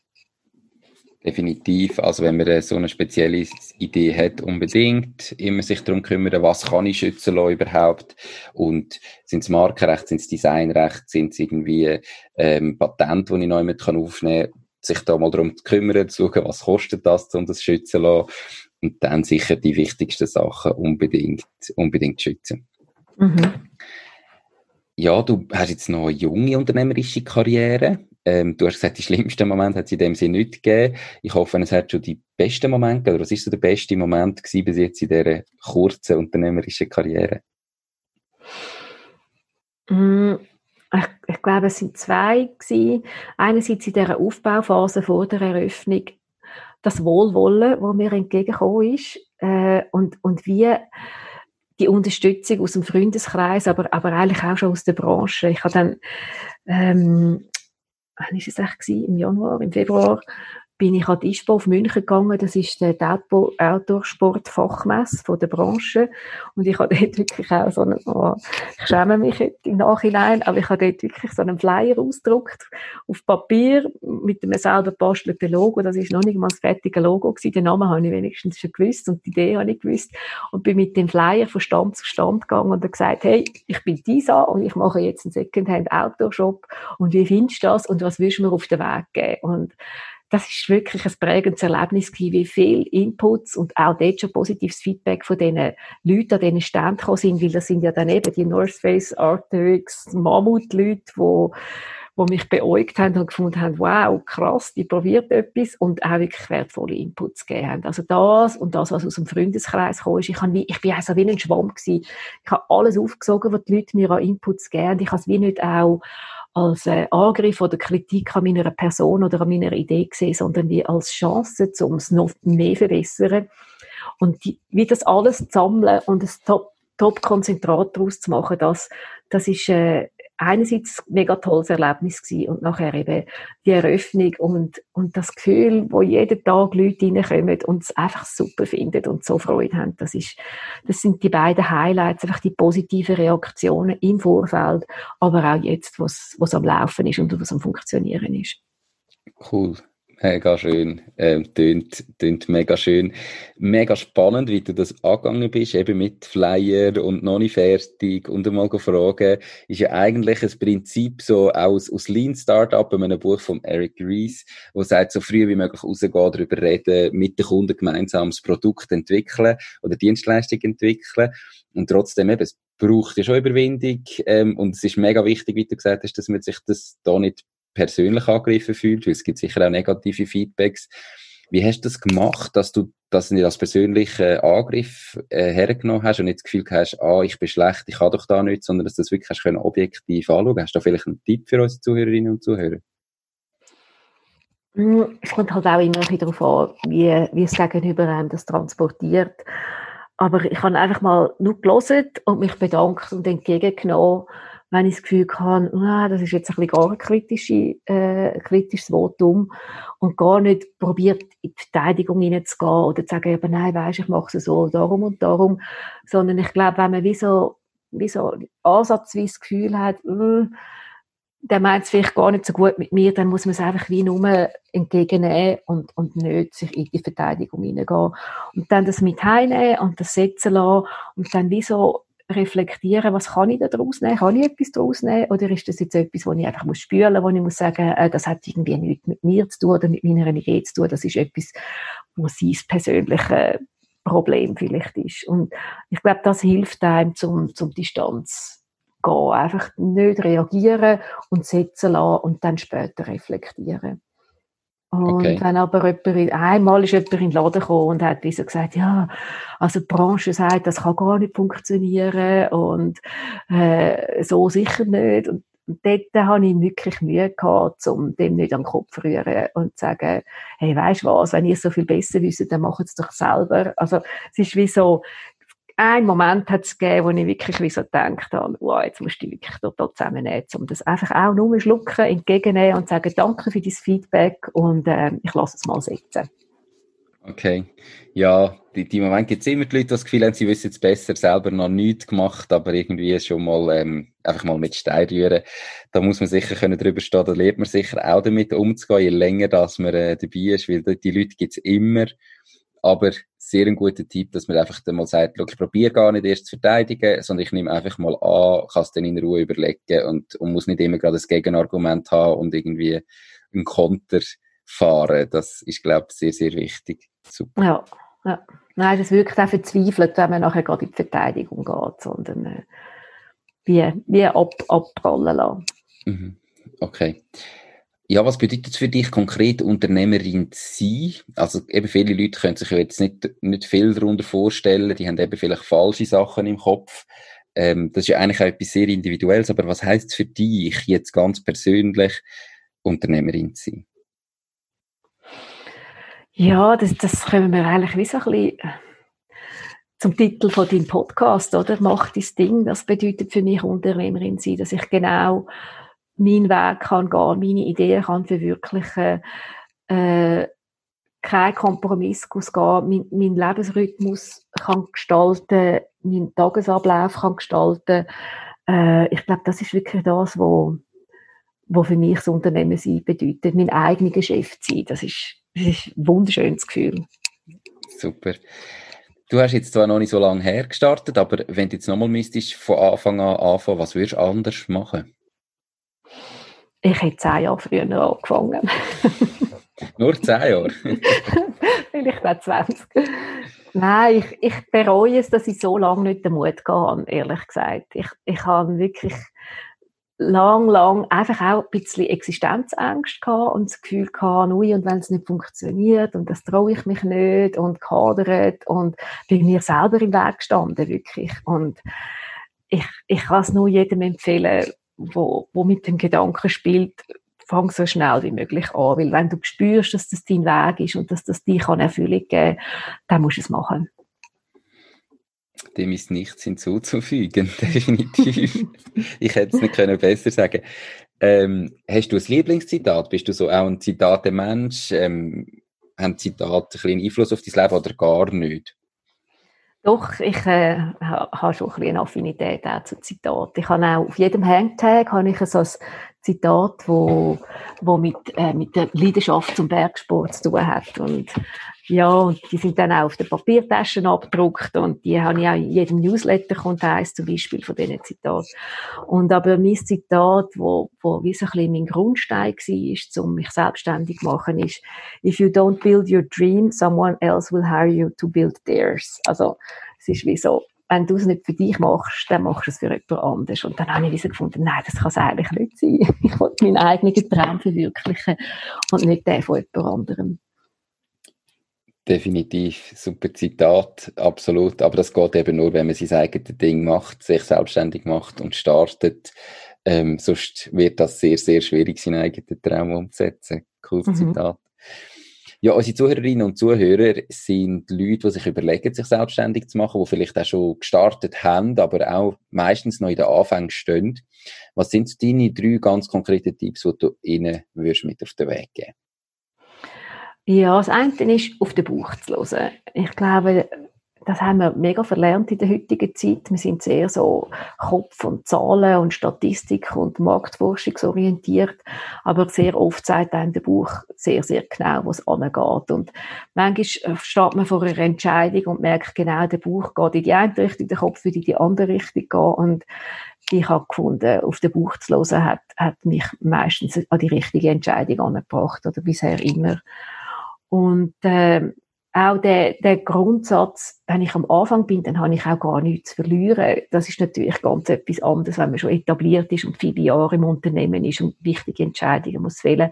Definitiv. Also wenn man so eine spezielle Idee hat, unbedingt immer sich darum kümmern, was kann ich schützen lassen überhaupt und sind es Markenrecht, sind es Designrecht, sind es irgendwie ähm, Patente, die ich neu mit kann aufnehmen kann, sich da mal darum zu kümmern, zu schauen, was kostet das, um das schützen zu lassen und dann sicher die wichtigsten Sachen unbedingt, unbedingt schützen. Mhm. Ja, du hast jetzt noch eine junge unternehmerische Karriere. Ähm, du hast gesagt, die schlimmsten Momente hat es in dem Sinne nicht gegeben. Ich hoffe, es hat schon die besten Momente, oder was ist so der beste Moment gewesen bis jetzt in dieser kurzen unternehmerischen Karriere? Mm, ich, ich, glaube, es sind zwei gewesen. Einerseits in dieser Aufbauphase vor der Eröffnung das Wohlwollen, wo mir entgegengekommen ist, äh, und, und wie die Unterstützung aus dem Freundeskreis, aber, aber eigentlich auch schon aus der Branche. Ich habe dann, ähm, wann ist es eigentlich Im Januar, im Februar, bin ich an die ISPO auf München gegangen. Das ist der Outdoor-Sport-Fachmesse von der Branche. Und ich habe dort wirklich auch so einen, oh, ich schäme mich im Nachhinein, aber ich habe dort wirklich so einen Flyer ausgedruckt auf Papier mit einem selber bastelten Logo. Das ist noch nicht mal das fertige Logo gewesen. Den Namen habe ich wenigstens schon gewusst und die Idee habe ich gewusst. Und bin mit dem Flyer von Stand zu Stand gegangen und habe gesagt, hey, ich bin Disa und ich mache jetzt einen Secondhand Outdoor-Shop. Und wie findest du das? Und was willst du mir auf den Weg geben? Und das ist wirklich ein prägendes Erlebnis gewesen, wie viel Inputs und auch dort schon positives Feedback von diesen Leuten an diesen Ständen gekommen sind, weil das sind ja dann eben die North Face, Arcteryx, Mammut-Leute, die wo mich beäugt haben und gefunden haben, wow, krass, die probiert etwas und auch wirklich wertvolle Inputs gegeben haben. Also das und das, was aus dem Freundeskreis kam, ist, ich, wie, ich bin also wie ein Schwamm gewesen. Ich habe alles aufgesogen, was die Leute mir an Inputs geben. Ich habe es wie nicht auch als äh, Angriff oder Kritik an meiner Person oder an meiner Idee gesehen, sondern wie als Chance, um es noch mehr zu verbessern. Und die, wie das alles zu sammeln und ein Top-Konzentrat top daraus zu machen, das, das ist äh, einerseits ein mega tolles Erlebnis gewesen und nachher eben die Eröffnung und, und das Gefühl, wo jeden Tag Leute reinkommen und es einfach super finden und so Freude haben. Das ist, das sind die beiden Highlights, einfach die positiven Reaktionen im Vorfeld, aber auch jetzt, was, was am Laufen ist und was am Funktionieren ist. Cool. Mega schön. Ähm, tönt, tönt mega schön. Mega spannend, wie du das angegangen bist, eben mit Flyer und noch nicht fertig und einmal fragen. Ist ja eigentlich ein Prinzip so aus, aus Lean Startup, in einem Buch von Eric Ries, wo sagt, so früh wie möglich rausgehen, darüber reden, mit den Kunden gemeinsam das Produkt entwickeln oder Dienstleistung entwickeln. Und trotzdem eben, es braucht ja schon Überwindung, ähm, und es ist mega wichtig, wie du gesagt hast, dass man sich das da nicht persönlich angegriffen fühlt, weil es gibt sicher auch negative Feedbacks. Wie hast du das gemacht, dass du das nicht als persönlichen Angriff äh, hergenommen hast und nicht das Gefühl hast, ah, ich bin schlecht, ich kann doch da nicht, sondern dass du das wirklich hast können, objektiv anschauen Hast du da vielleicht einen Tipp für unsere Zuhörerinnen und Zuhörer? Hm, es kommt halt auch immer darauf an, wie, wie es Gegenüber einem das transportiert. Aber ich habe einfach mal nur gelesen und mich bedankt und entgegengenommen wenn ich das Gefühl habe, ah, das ist jetzt ein bisschen gar ein kritische, äh, kritisches Votum und gar nicht probiert, in die Verteidigung hineinzugehen oder zu sagen, aber nein, weisst, ich mache es so, darum und darum, sondern ich glaube, wenn man wie so, wie so ansatzweise das Gefühl hat, mh, der meint es vielleicht gar nicht so gut mit mir, dann muss man es einfach wie nur entgegennehmen und, und nicht sich in die Verteidigung hineingehen. Und dann das mit heimnehmen und das setzen lassen und dann wie so reflektieren, was kann ich da daraus nehmen? Kann ich etwas daraus nehmen? Oder ist das jetzt etwas, wo ich einfach muss spüren, wo ich muss sagen, äh, das hat irgendwie nichts mit mir zu tun oder mit meiner Idee zu tun. Das ist etwas, wo sein persönliches Problem vielleicht ist. Und ich glaube, das hilft einem zum, zum Distanz gehen. Einfach nicht reagieren und setzen lassen und dann später reflektieren. Und okay. wenn aber jemand, einmal ist jemand in den Laden gekommen und hat so gesagt, ja, also die Branche sagt, das kann gar nicht funktionieren und äh, so sicher nicht. Und, und dort habe ich wirklich Mühe gehabt, um dem nicht an den Kopf zu rühren und zu sagen, hey, weisst du was, wenn ihr so viel besser wisst, dann macht es doch selber. Also es ist wie so, einen Moment hat es gegeben, wo ich wirklich wie so gedacht habe, wow, jetzt musst du wirklich total zusammennehmen, um das einfach auch nur schlucken, entgegennehmen und sagen, danke für dein Feedback und äh, ich lasse es mal sitzen. Okay. Ja, die, die Moment gibt es immer die Leute, die das Gefühl haben, sie wissen jetzt besser, selber noch nichts gemacht, aber irgendwie schon mal, ähm, einfach mal mit Stein rühren. Da muss man sicher können drüber stehen, da lernt man sicher auch damit umzugehen, je länger, dass man äh, dabei ist, weil die Leute gibt es immer. Aber sehr ein guter Tipp, dass man einfach dann mal sagt, ich probiere gar nicht erst zu verteidigen, sondern ich nehme einfach mal an, kann es dann in Ruhe überlegen und, und muss nicht immer gerade das Gegenargument haben und irgendwie einen Konter fahren. Das ist, glaube ich, sehr, sehr wichtig. Super. Ja, ja. Nein, das wirkt auch verzweifelt, wenn man nachher gerade in die Verteidigung geht, sondern äh, wie, wie ab, abprallen lassen. Mhm. Okay. Ja, was bedeutet es für dich konkret, Unternehmerin zu sein? Also eben viele Leute können sich jetzt nicht, nicht viel darunter vorstellen, die haben eben vielleicht falsche Sachen im Kopf. Ähm, das ist ja eigentlich auch etwas sehr Individuelles, aber was heißt es für dich jetzt ganz persönlich, Unternehmerin zu sein? Ja, das, das können wir eigentlich wie so ein bisschen äh, zum Titel von deinem Podcast, oder? Mach dein Ding. Das bedeutet für mich Unternehmerin sein, dass ich genau meinen Weg kann gehen, meine Ideen kann verwirklichen, äh, kein Kompromiss ausgehen, mein, mein Lebensrhythmus kann gestalten, mein Tagesablauf kann gestalten. Äh, ich glaube, das ist wirklich das, wo, wo für mich das Unternehmen sein bedeutet, mein eigener Chef zu sein. Das ist das ist ein wunderschönes Gefühl. Super. Du hast jetzt zwar noch nicht so lange her gestartet, aber wenn du jetzt nochmal müsstest von Anfang an anfangen, was würdest du anders machen? Ich hätte zehn Jahre früher angefangen. *laughs* Nur zehn Jahre? *laughs* Vielleicht auch 20. Nein, ich, ich bereue es, dass ich so lange nicht den Mut gehabt ehrlich gesagt. Ich, ich habe wirklich lang, lang einfach auch ein bisschen Existenzängst gehabt und das Gefühl gehabt, ui, und wenn es nicht funktioniert und das traue ich mich nicht und kadert und bin mir selber im Weg gestanden, wirklich. Und ich, ich kann es nur jedem empfehlen, wo, wo mit dem Gedanken spielt, fang so schnell wie möglich an, weil wenn du spürst, dass das dein Weg ist und dass das dich an Erfüllung geben dann musst du es machen dem ist nichts hinzuzufügen, *laughs* definitiv. ich hätte es nicht können besser sagen. Ähm, hast du ein Lieblingszitat? Bist du so auch ein Zitate-Mensch? Ähm, haben Zitate ein Einfluss auf dein Leben oder gar nicht? Doch, ich äh, habe schon ein eine Affinität auch zu Zitaten. Ich habe auch auf jedem Hangtag habe ich so ein Zitat, wo, wo mit, äh, mit der Leidenschaft zum Bergsport zu tun hat. Und ja, und die sind dann auch auf den Papiertaschen abgedruckt und die habe ich auch in jedem Newsletter kommt eins zum Beispiel von diesen Zitaten. Und aber mein Zitat, wo, wo wie so ein bisschen mein Grundstein war, um mich selbstständig zu machen, ist, if you don't build your dream, someone else will hire you to build theirs. Also, es ist wie so, wenn du es nicht für dich machst, dann machst du es für jemand anderes. Und dann habe ich so gefunden, nein, das kann es eigentlich nicht sein. *laughs* Ich will meinen eigenen Traum verwirklichen und nicht den von jemand anderem. Definitiv, super Zitat, absolut. Aber das geht eben nur, wenn man sein eigenes Ding macht, sich selbstständig macht und startet. Ähm, sonst wird das sehr, sehr schwierig, seinen eigenen Traum umzusetzen. Cooles mhm. Zitat. Ja, unsere Zuhörerinnen und Zuhörer sind Leute, die sich überlegen, sich selbstständig zu machen, die vielleicht auch schon gestartet haben, aber auch meistens noch in den Anfängen stehen. Was sind deine drei ganz konkreten Tipps, die du ihnen würdest mit auf den Weg geben ja, das eine ist, auf den Bauch zu hören. Ich glaube, das haben wir mega verlernt in der heutigen Zeit. Wir sind sehr so Kopf und Zahlen und Statistik und Marktforschungsorientiert. Aber sehr oft sagt einem der Buch sehr, sehr genau, wo es angeht. Und manchmal steht man vor einer Entscheidung und merkt genau, der Buch geht in die eine Richtung, der Kopf würde in die andere Richtung gehen. Und ich habe gefunden, auf den Buch zu hören, hat, hat mich meistens an die richtige Entscheidung angebracht oder bisher immer. Und äh, auch der, der Grundsatz, wenn ich am Anfang bin, dann habe ich auch gar nichts zu verlieren. Das ist natürlich ganz etwas anderes, wenn man schon etabliert ist und viele Jahre im Unternehmen ist und wichtige Entscheidungen muss wählen.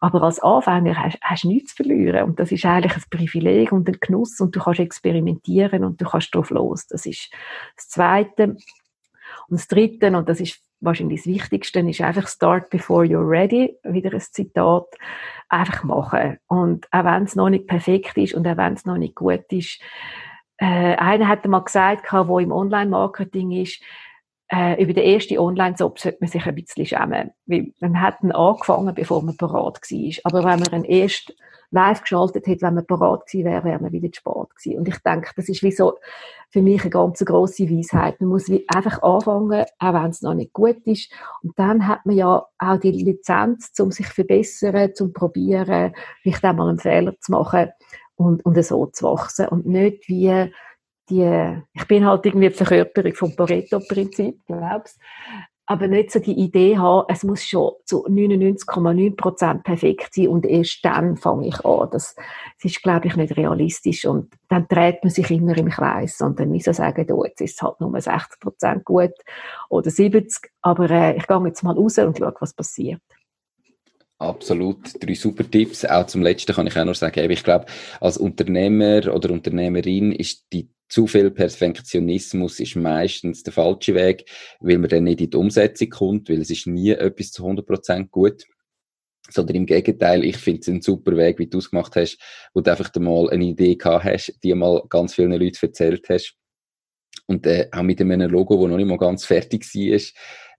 Aber als Anfänger hast du nichts zu verlieren. Und das ist eigentlich ein Privileg und ein Genuss und du kannst experimentieren und du kannst drauf los. Das ist das Zweite. Und das Dritte, und das ist wahrscheinlich das Wichtigste, ist einfach start before you're ready. Wieder ein Zitat. Einfach machen. Und auch wenn es noch nicht perfekt ist und auch wenn es noch nicht gut ist, äh, einer hat mal gesagt, der im Online-Marketing ist, äh, über den ersten Online-Job sollte man sich ein bisschen schämen. Weil man hat ihn angefangen, bevor man parat war. Aber wenn man ihn erst live geschaltet hätte, wenn man parat gewesen wäre, wäre man wieder zu spät gewesen. Und ich denke, das ist wie so für mich eine ganz grosse Weisheit. Man muss einfach anfangen, auch wenn es noch nicht gut ist. Und dann hat man ja auch die Lizenz, um sich zu verbessern, zum probieren, vielleicht auch mal einen Fehler zu machen und, und so zu wachsen. Und nicht wie die, ich bin halt irgendwie die Verkörperung vom Pareto-Prinzip, glaubst aber nicht so die Idee haben, es muss schon zu 99,9% perfekt sein und erst dann fange ich an. Das, das ist, glaube ich, nicht realistisch und dann dreht man sich immer im Kreis und dann müssen sagen, oh, jetzt ist es halt nur 60% gut oder 70%, aber äh, ich gehe jetzt mal raus und schaue, was passiert. Absolut, drei super Tipps. Auch zum Letzten kann ich auch noch sagen, ich glaube, als Unternehmer oder Unternehmerin ist die zu viel Perfektionismus ist meistens der falsche Weg, weil man dann nicht in die Umsetzung kommt, weil es ist nie etwas zu 100% gut. Sondern im Gegenteil, ich finde es ein super Weg, wie du es gemacht hast, wo du einfach mal eine Idee gehabt hast, die mal ganz vielen Leuten erzählt hast. Und äh, auch mit einem Logo, das noch nicht mal ganz fertig war,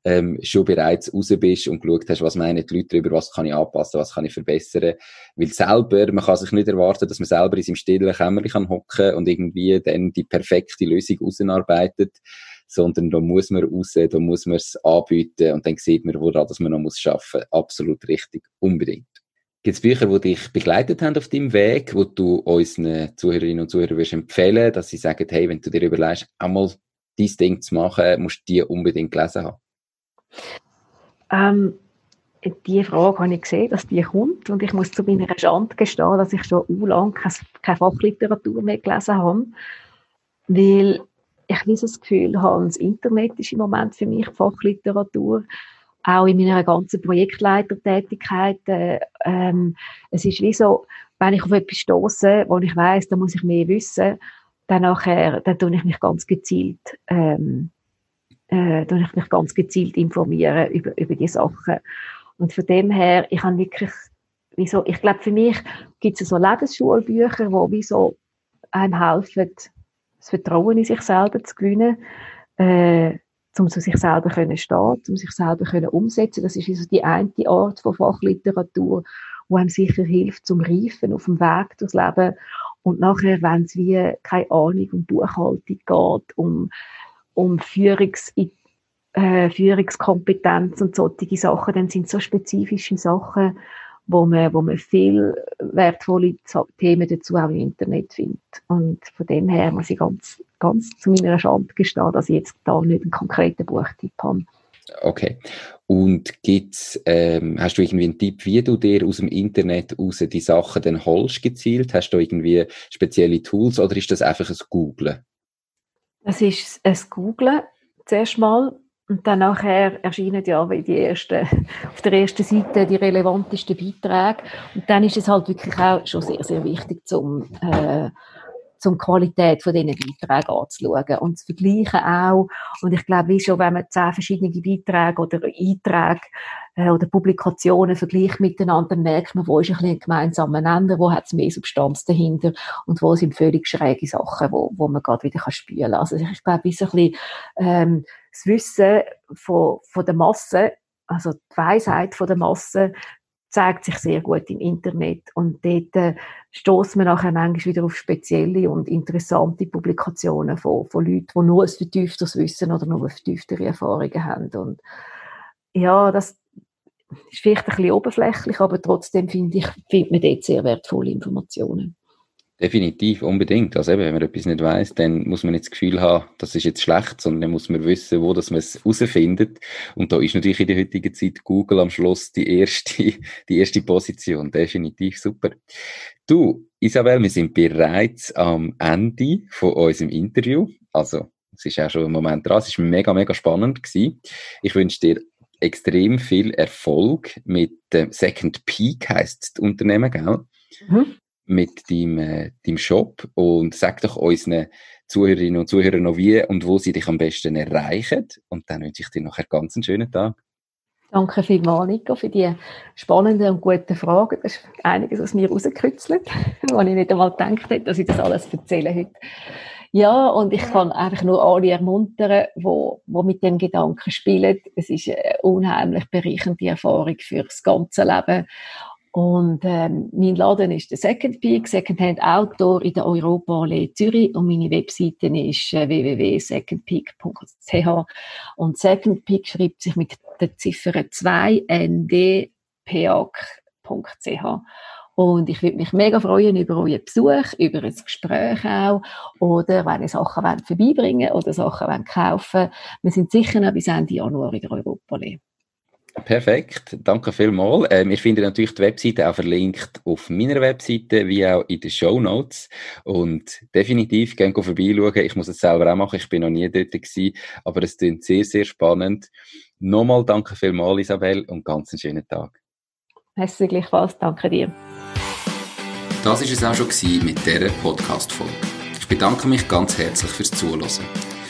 ähm, schon bereits raus bist und geschaut hast, was meinen die Leute darüber, was kann ich anpassen, was kann ich verbessern. Weil selber, man kann sich nicht erwarten, dass man selber in seinem stillen Kämmerchen hocken und irgendwie dann die perfekte Lösung ausarbeitet, sondern da muss man raus, da muss man es anbieten und dann sieht man, woran dass man noch muss schaffen. Absolut richtig, unbedingt. Gibt es Bücher, die dich begleitet haben auf deinem Weg, wo du unseren Zuhörerinnen und Zuhörern würdest empfehlen, dass sie sagen, hey, wenn du dir überlegst, einmal dein Ding zu machen, musst du die unbedingt gelesen haben? Ähm, die Frage habe ich gesehen, dass die kommt und ich muss zu meiner Schande gestehen, dass ich schon lange keine Fachliteratur mehr gelesen habe, weil ich dieses Gefühl habe, das Internet ist im Moment für mich Fachliteratur, auch in meiner ganzen Projektleitertätigkeit. Äh, ähm, es ist wie so, wenn ich auf etwas stoße, wo ich weiß, da muss ich mehr wissen, dann nachher, dann tue ich mich ganz gezielt ähm, äh, da ich mich ganz gezielt informieren über, über die Sachen. Und von dem her, ich habe wirklich, wieso, ich glaube, für mich gibt es so Lebensschulbücher, wo wie so einem helfen, das Vertrauen in sich selber zu gewinnen, äh, um zu sich selber können stehen, um sich selber können umsetzen. Das ist also die eine Art von Fachliteratur, wo einem sicher hilft zum Reifen auf dem Weg durchs Leben. Und nachher, wenn es wie keine Ahnung um Buchhaltung geht, um um Führungs, äh, Führungskompetenz und solche Sachen, dann sind so spezifische Sachen, wo man, wo man viel wertvolle Themen dazu auch im Internet findet. Und von dem her muss ich ganz, ganz zu meiner Schande gestehen, dass ich jetzt da nicht einen konkreten Buchtipp habe. Okay. Und gibt's, ähm, hast du irgendwie einen Tipp, wie du dir aus dem Internet raus die Sachen dann holst gezielt? Hast du irgendwie spezielle Tools oder ist das einfach ein Googlen? Das ist ein Googlen zuerst mal und dann nachher erscheinen ja die ersten, *laughs* auf der ersten Seite die relevantesten Beiträge. Und dann ist es halt wirklich auch schon sehr, sehr wichtig, zum, äh, zum Qualität von diesen Beiträgen anzuschauen und zu vergleichen auch. Und ich glaube, wie schon, wenn man zehn verschiedene Beiträge oder Einträge äh, oder Publikationen vergleicht miteinander, merkt man, wo ist ein, ein gemeinsamer Nenner, wo hat es mehr Substanz dahinter und wo sind völlig schräge Sachen, wo, wo man gerade wieder spielen kann. Also ich glaube, wie so ein bisschen, ähm, das Wissen von, von der Masse, also die Weisheit von der Masse, zeigt sich sehr gut im Internet und dort äh, stoßt man nachher manchmal wieder auf spezielle und interessante Publikationen von, von Leuten, die nur ein vertiefteres Wissen oder nur vertieftere Erfahrungen haben und ja, das ist vielleicht ein bisschen oberflächlich, aber trotzdem finde ich, findet man dort sehr wertvolle Informationen. Definitiv, unbedingt. Also eben, wenn man etwas nicht weiß, dann muss man nicht das Gefühl haben, das ist jetzt schlecht, sondern dann muss man wissen, wo dass man es herausfindet. Und da ist natürlich in der heutigen Zeit Google am Schluss die erste, *laughs* die erste Position. Definitiv super. Du, Isabel, wir sind bereits am Ende von unserem Interview. Also, es ist auch schon ein Moment dran. Es ist mega, mega spannend gewesen. Ich wünsche dir extrem viel Erfolg mit dem Second Peak, heisst das Unternehmen, gell? Mhm mit deinem, äh, deinem Shop und sag doch unseren Zuhörerinnen und Zuhörern noch wie und wo sie dich am besten erreichen. Und dann wünsche ich dir noch einen ganz schönen Tag. Danke vielmals, Nico, für die spannenden und guten Fragen. Das ist einiges aus mir rausgekürzelt, *laughs* wo ich nicht einmal gedacht hätte, dass ich das alles erzähle heute. Ja, und ich kann einfach nur alle ermuntern, wo, wo mit dem Gedanken spielen. Es ist eine unheimlich bereichernde Erfahrung für das ganze Leben. Und ähm, mein Laden ist der Second Peak, Secondhand Outdoor in der Europaallee Zürich und meine Webseite ist äh, www.secondpeak.ch und Second Peak schreibt sich mit der Ziffer 2 ndpeak.ch und ich würde mich mega freuen über euren Besuch, über ein Gespräch auch. Oder wenn ihr Sachen wollt vorbeibringen oder Sachen wollt kaufen Wir sind sicher noch bis Ende Januar in der Europallee. Perfekt, danke vielmals. Ähm, ihr findet natürlich die Webseite auch verlinkt auf meiner Webseite, wie auch in den Show Notes. Und definitiv, gerne vorbeischauen. Ich muss es selber auch machen, ich bin noch nie dort gewesen, aber es klingt sehr, sehr spannend. Nochmal danke vielmals, Isabel, und ganz einen schönen Tag. Merci gleichfalls, danke dir. Das war es auch schon mit dieser Podcast-Folge. Ich bedanke mich ganz herzlich fürs Zuhören.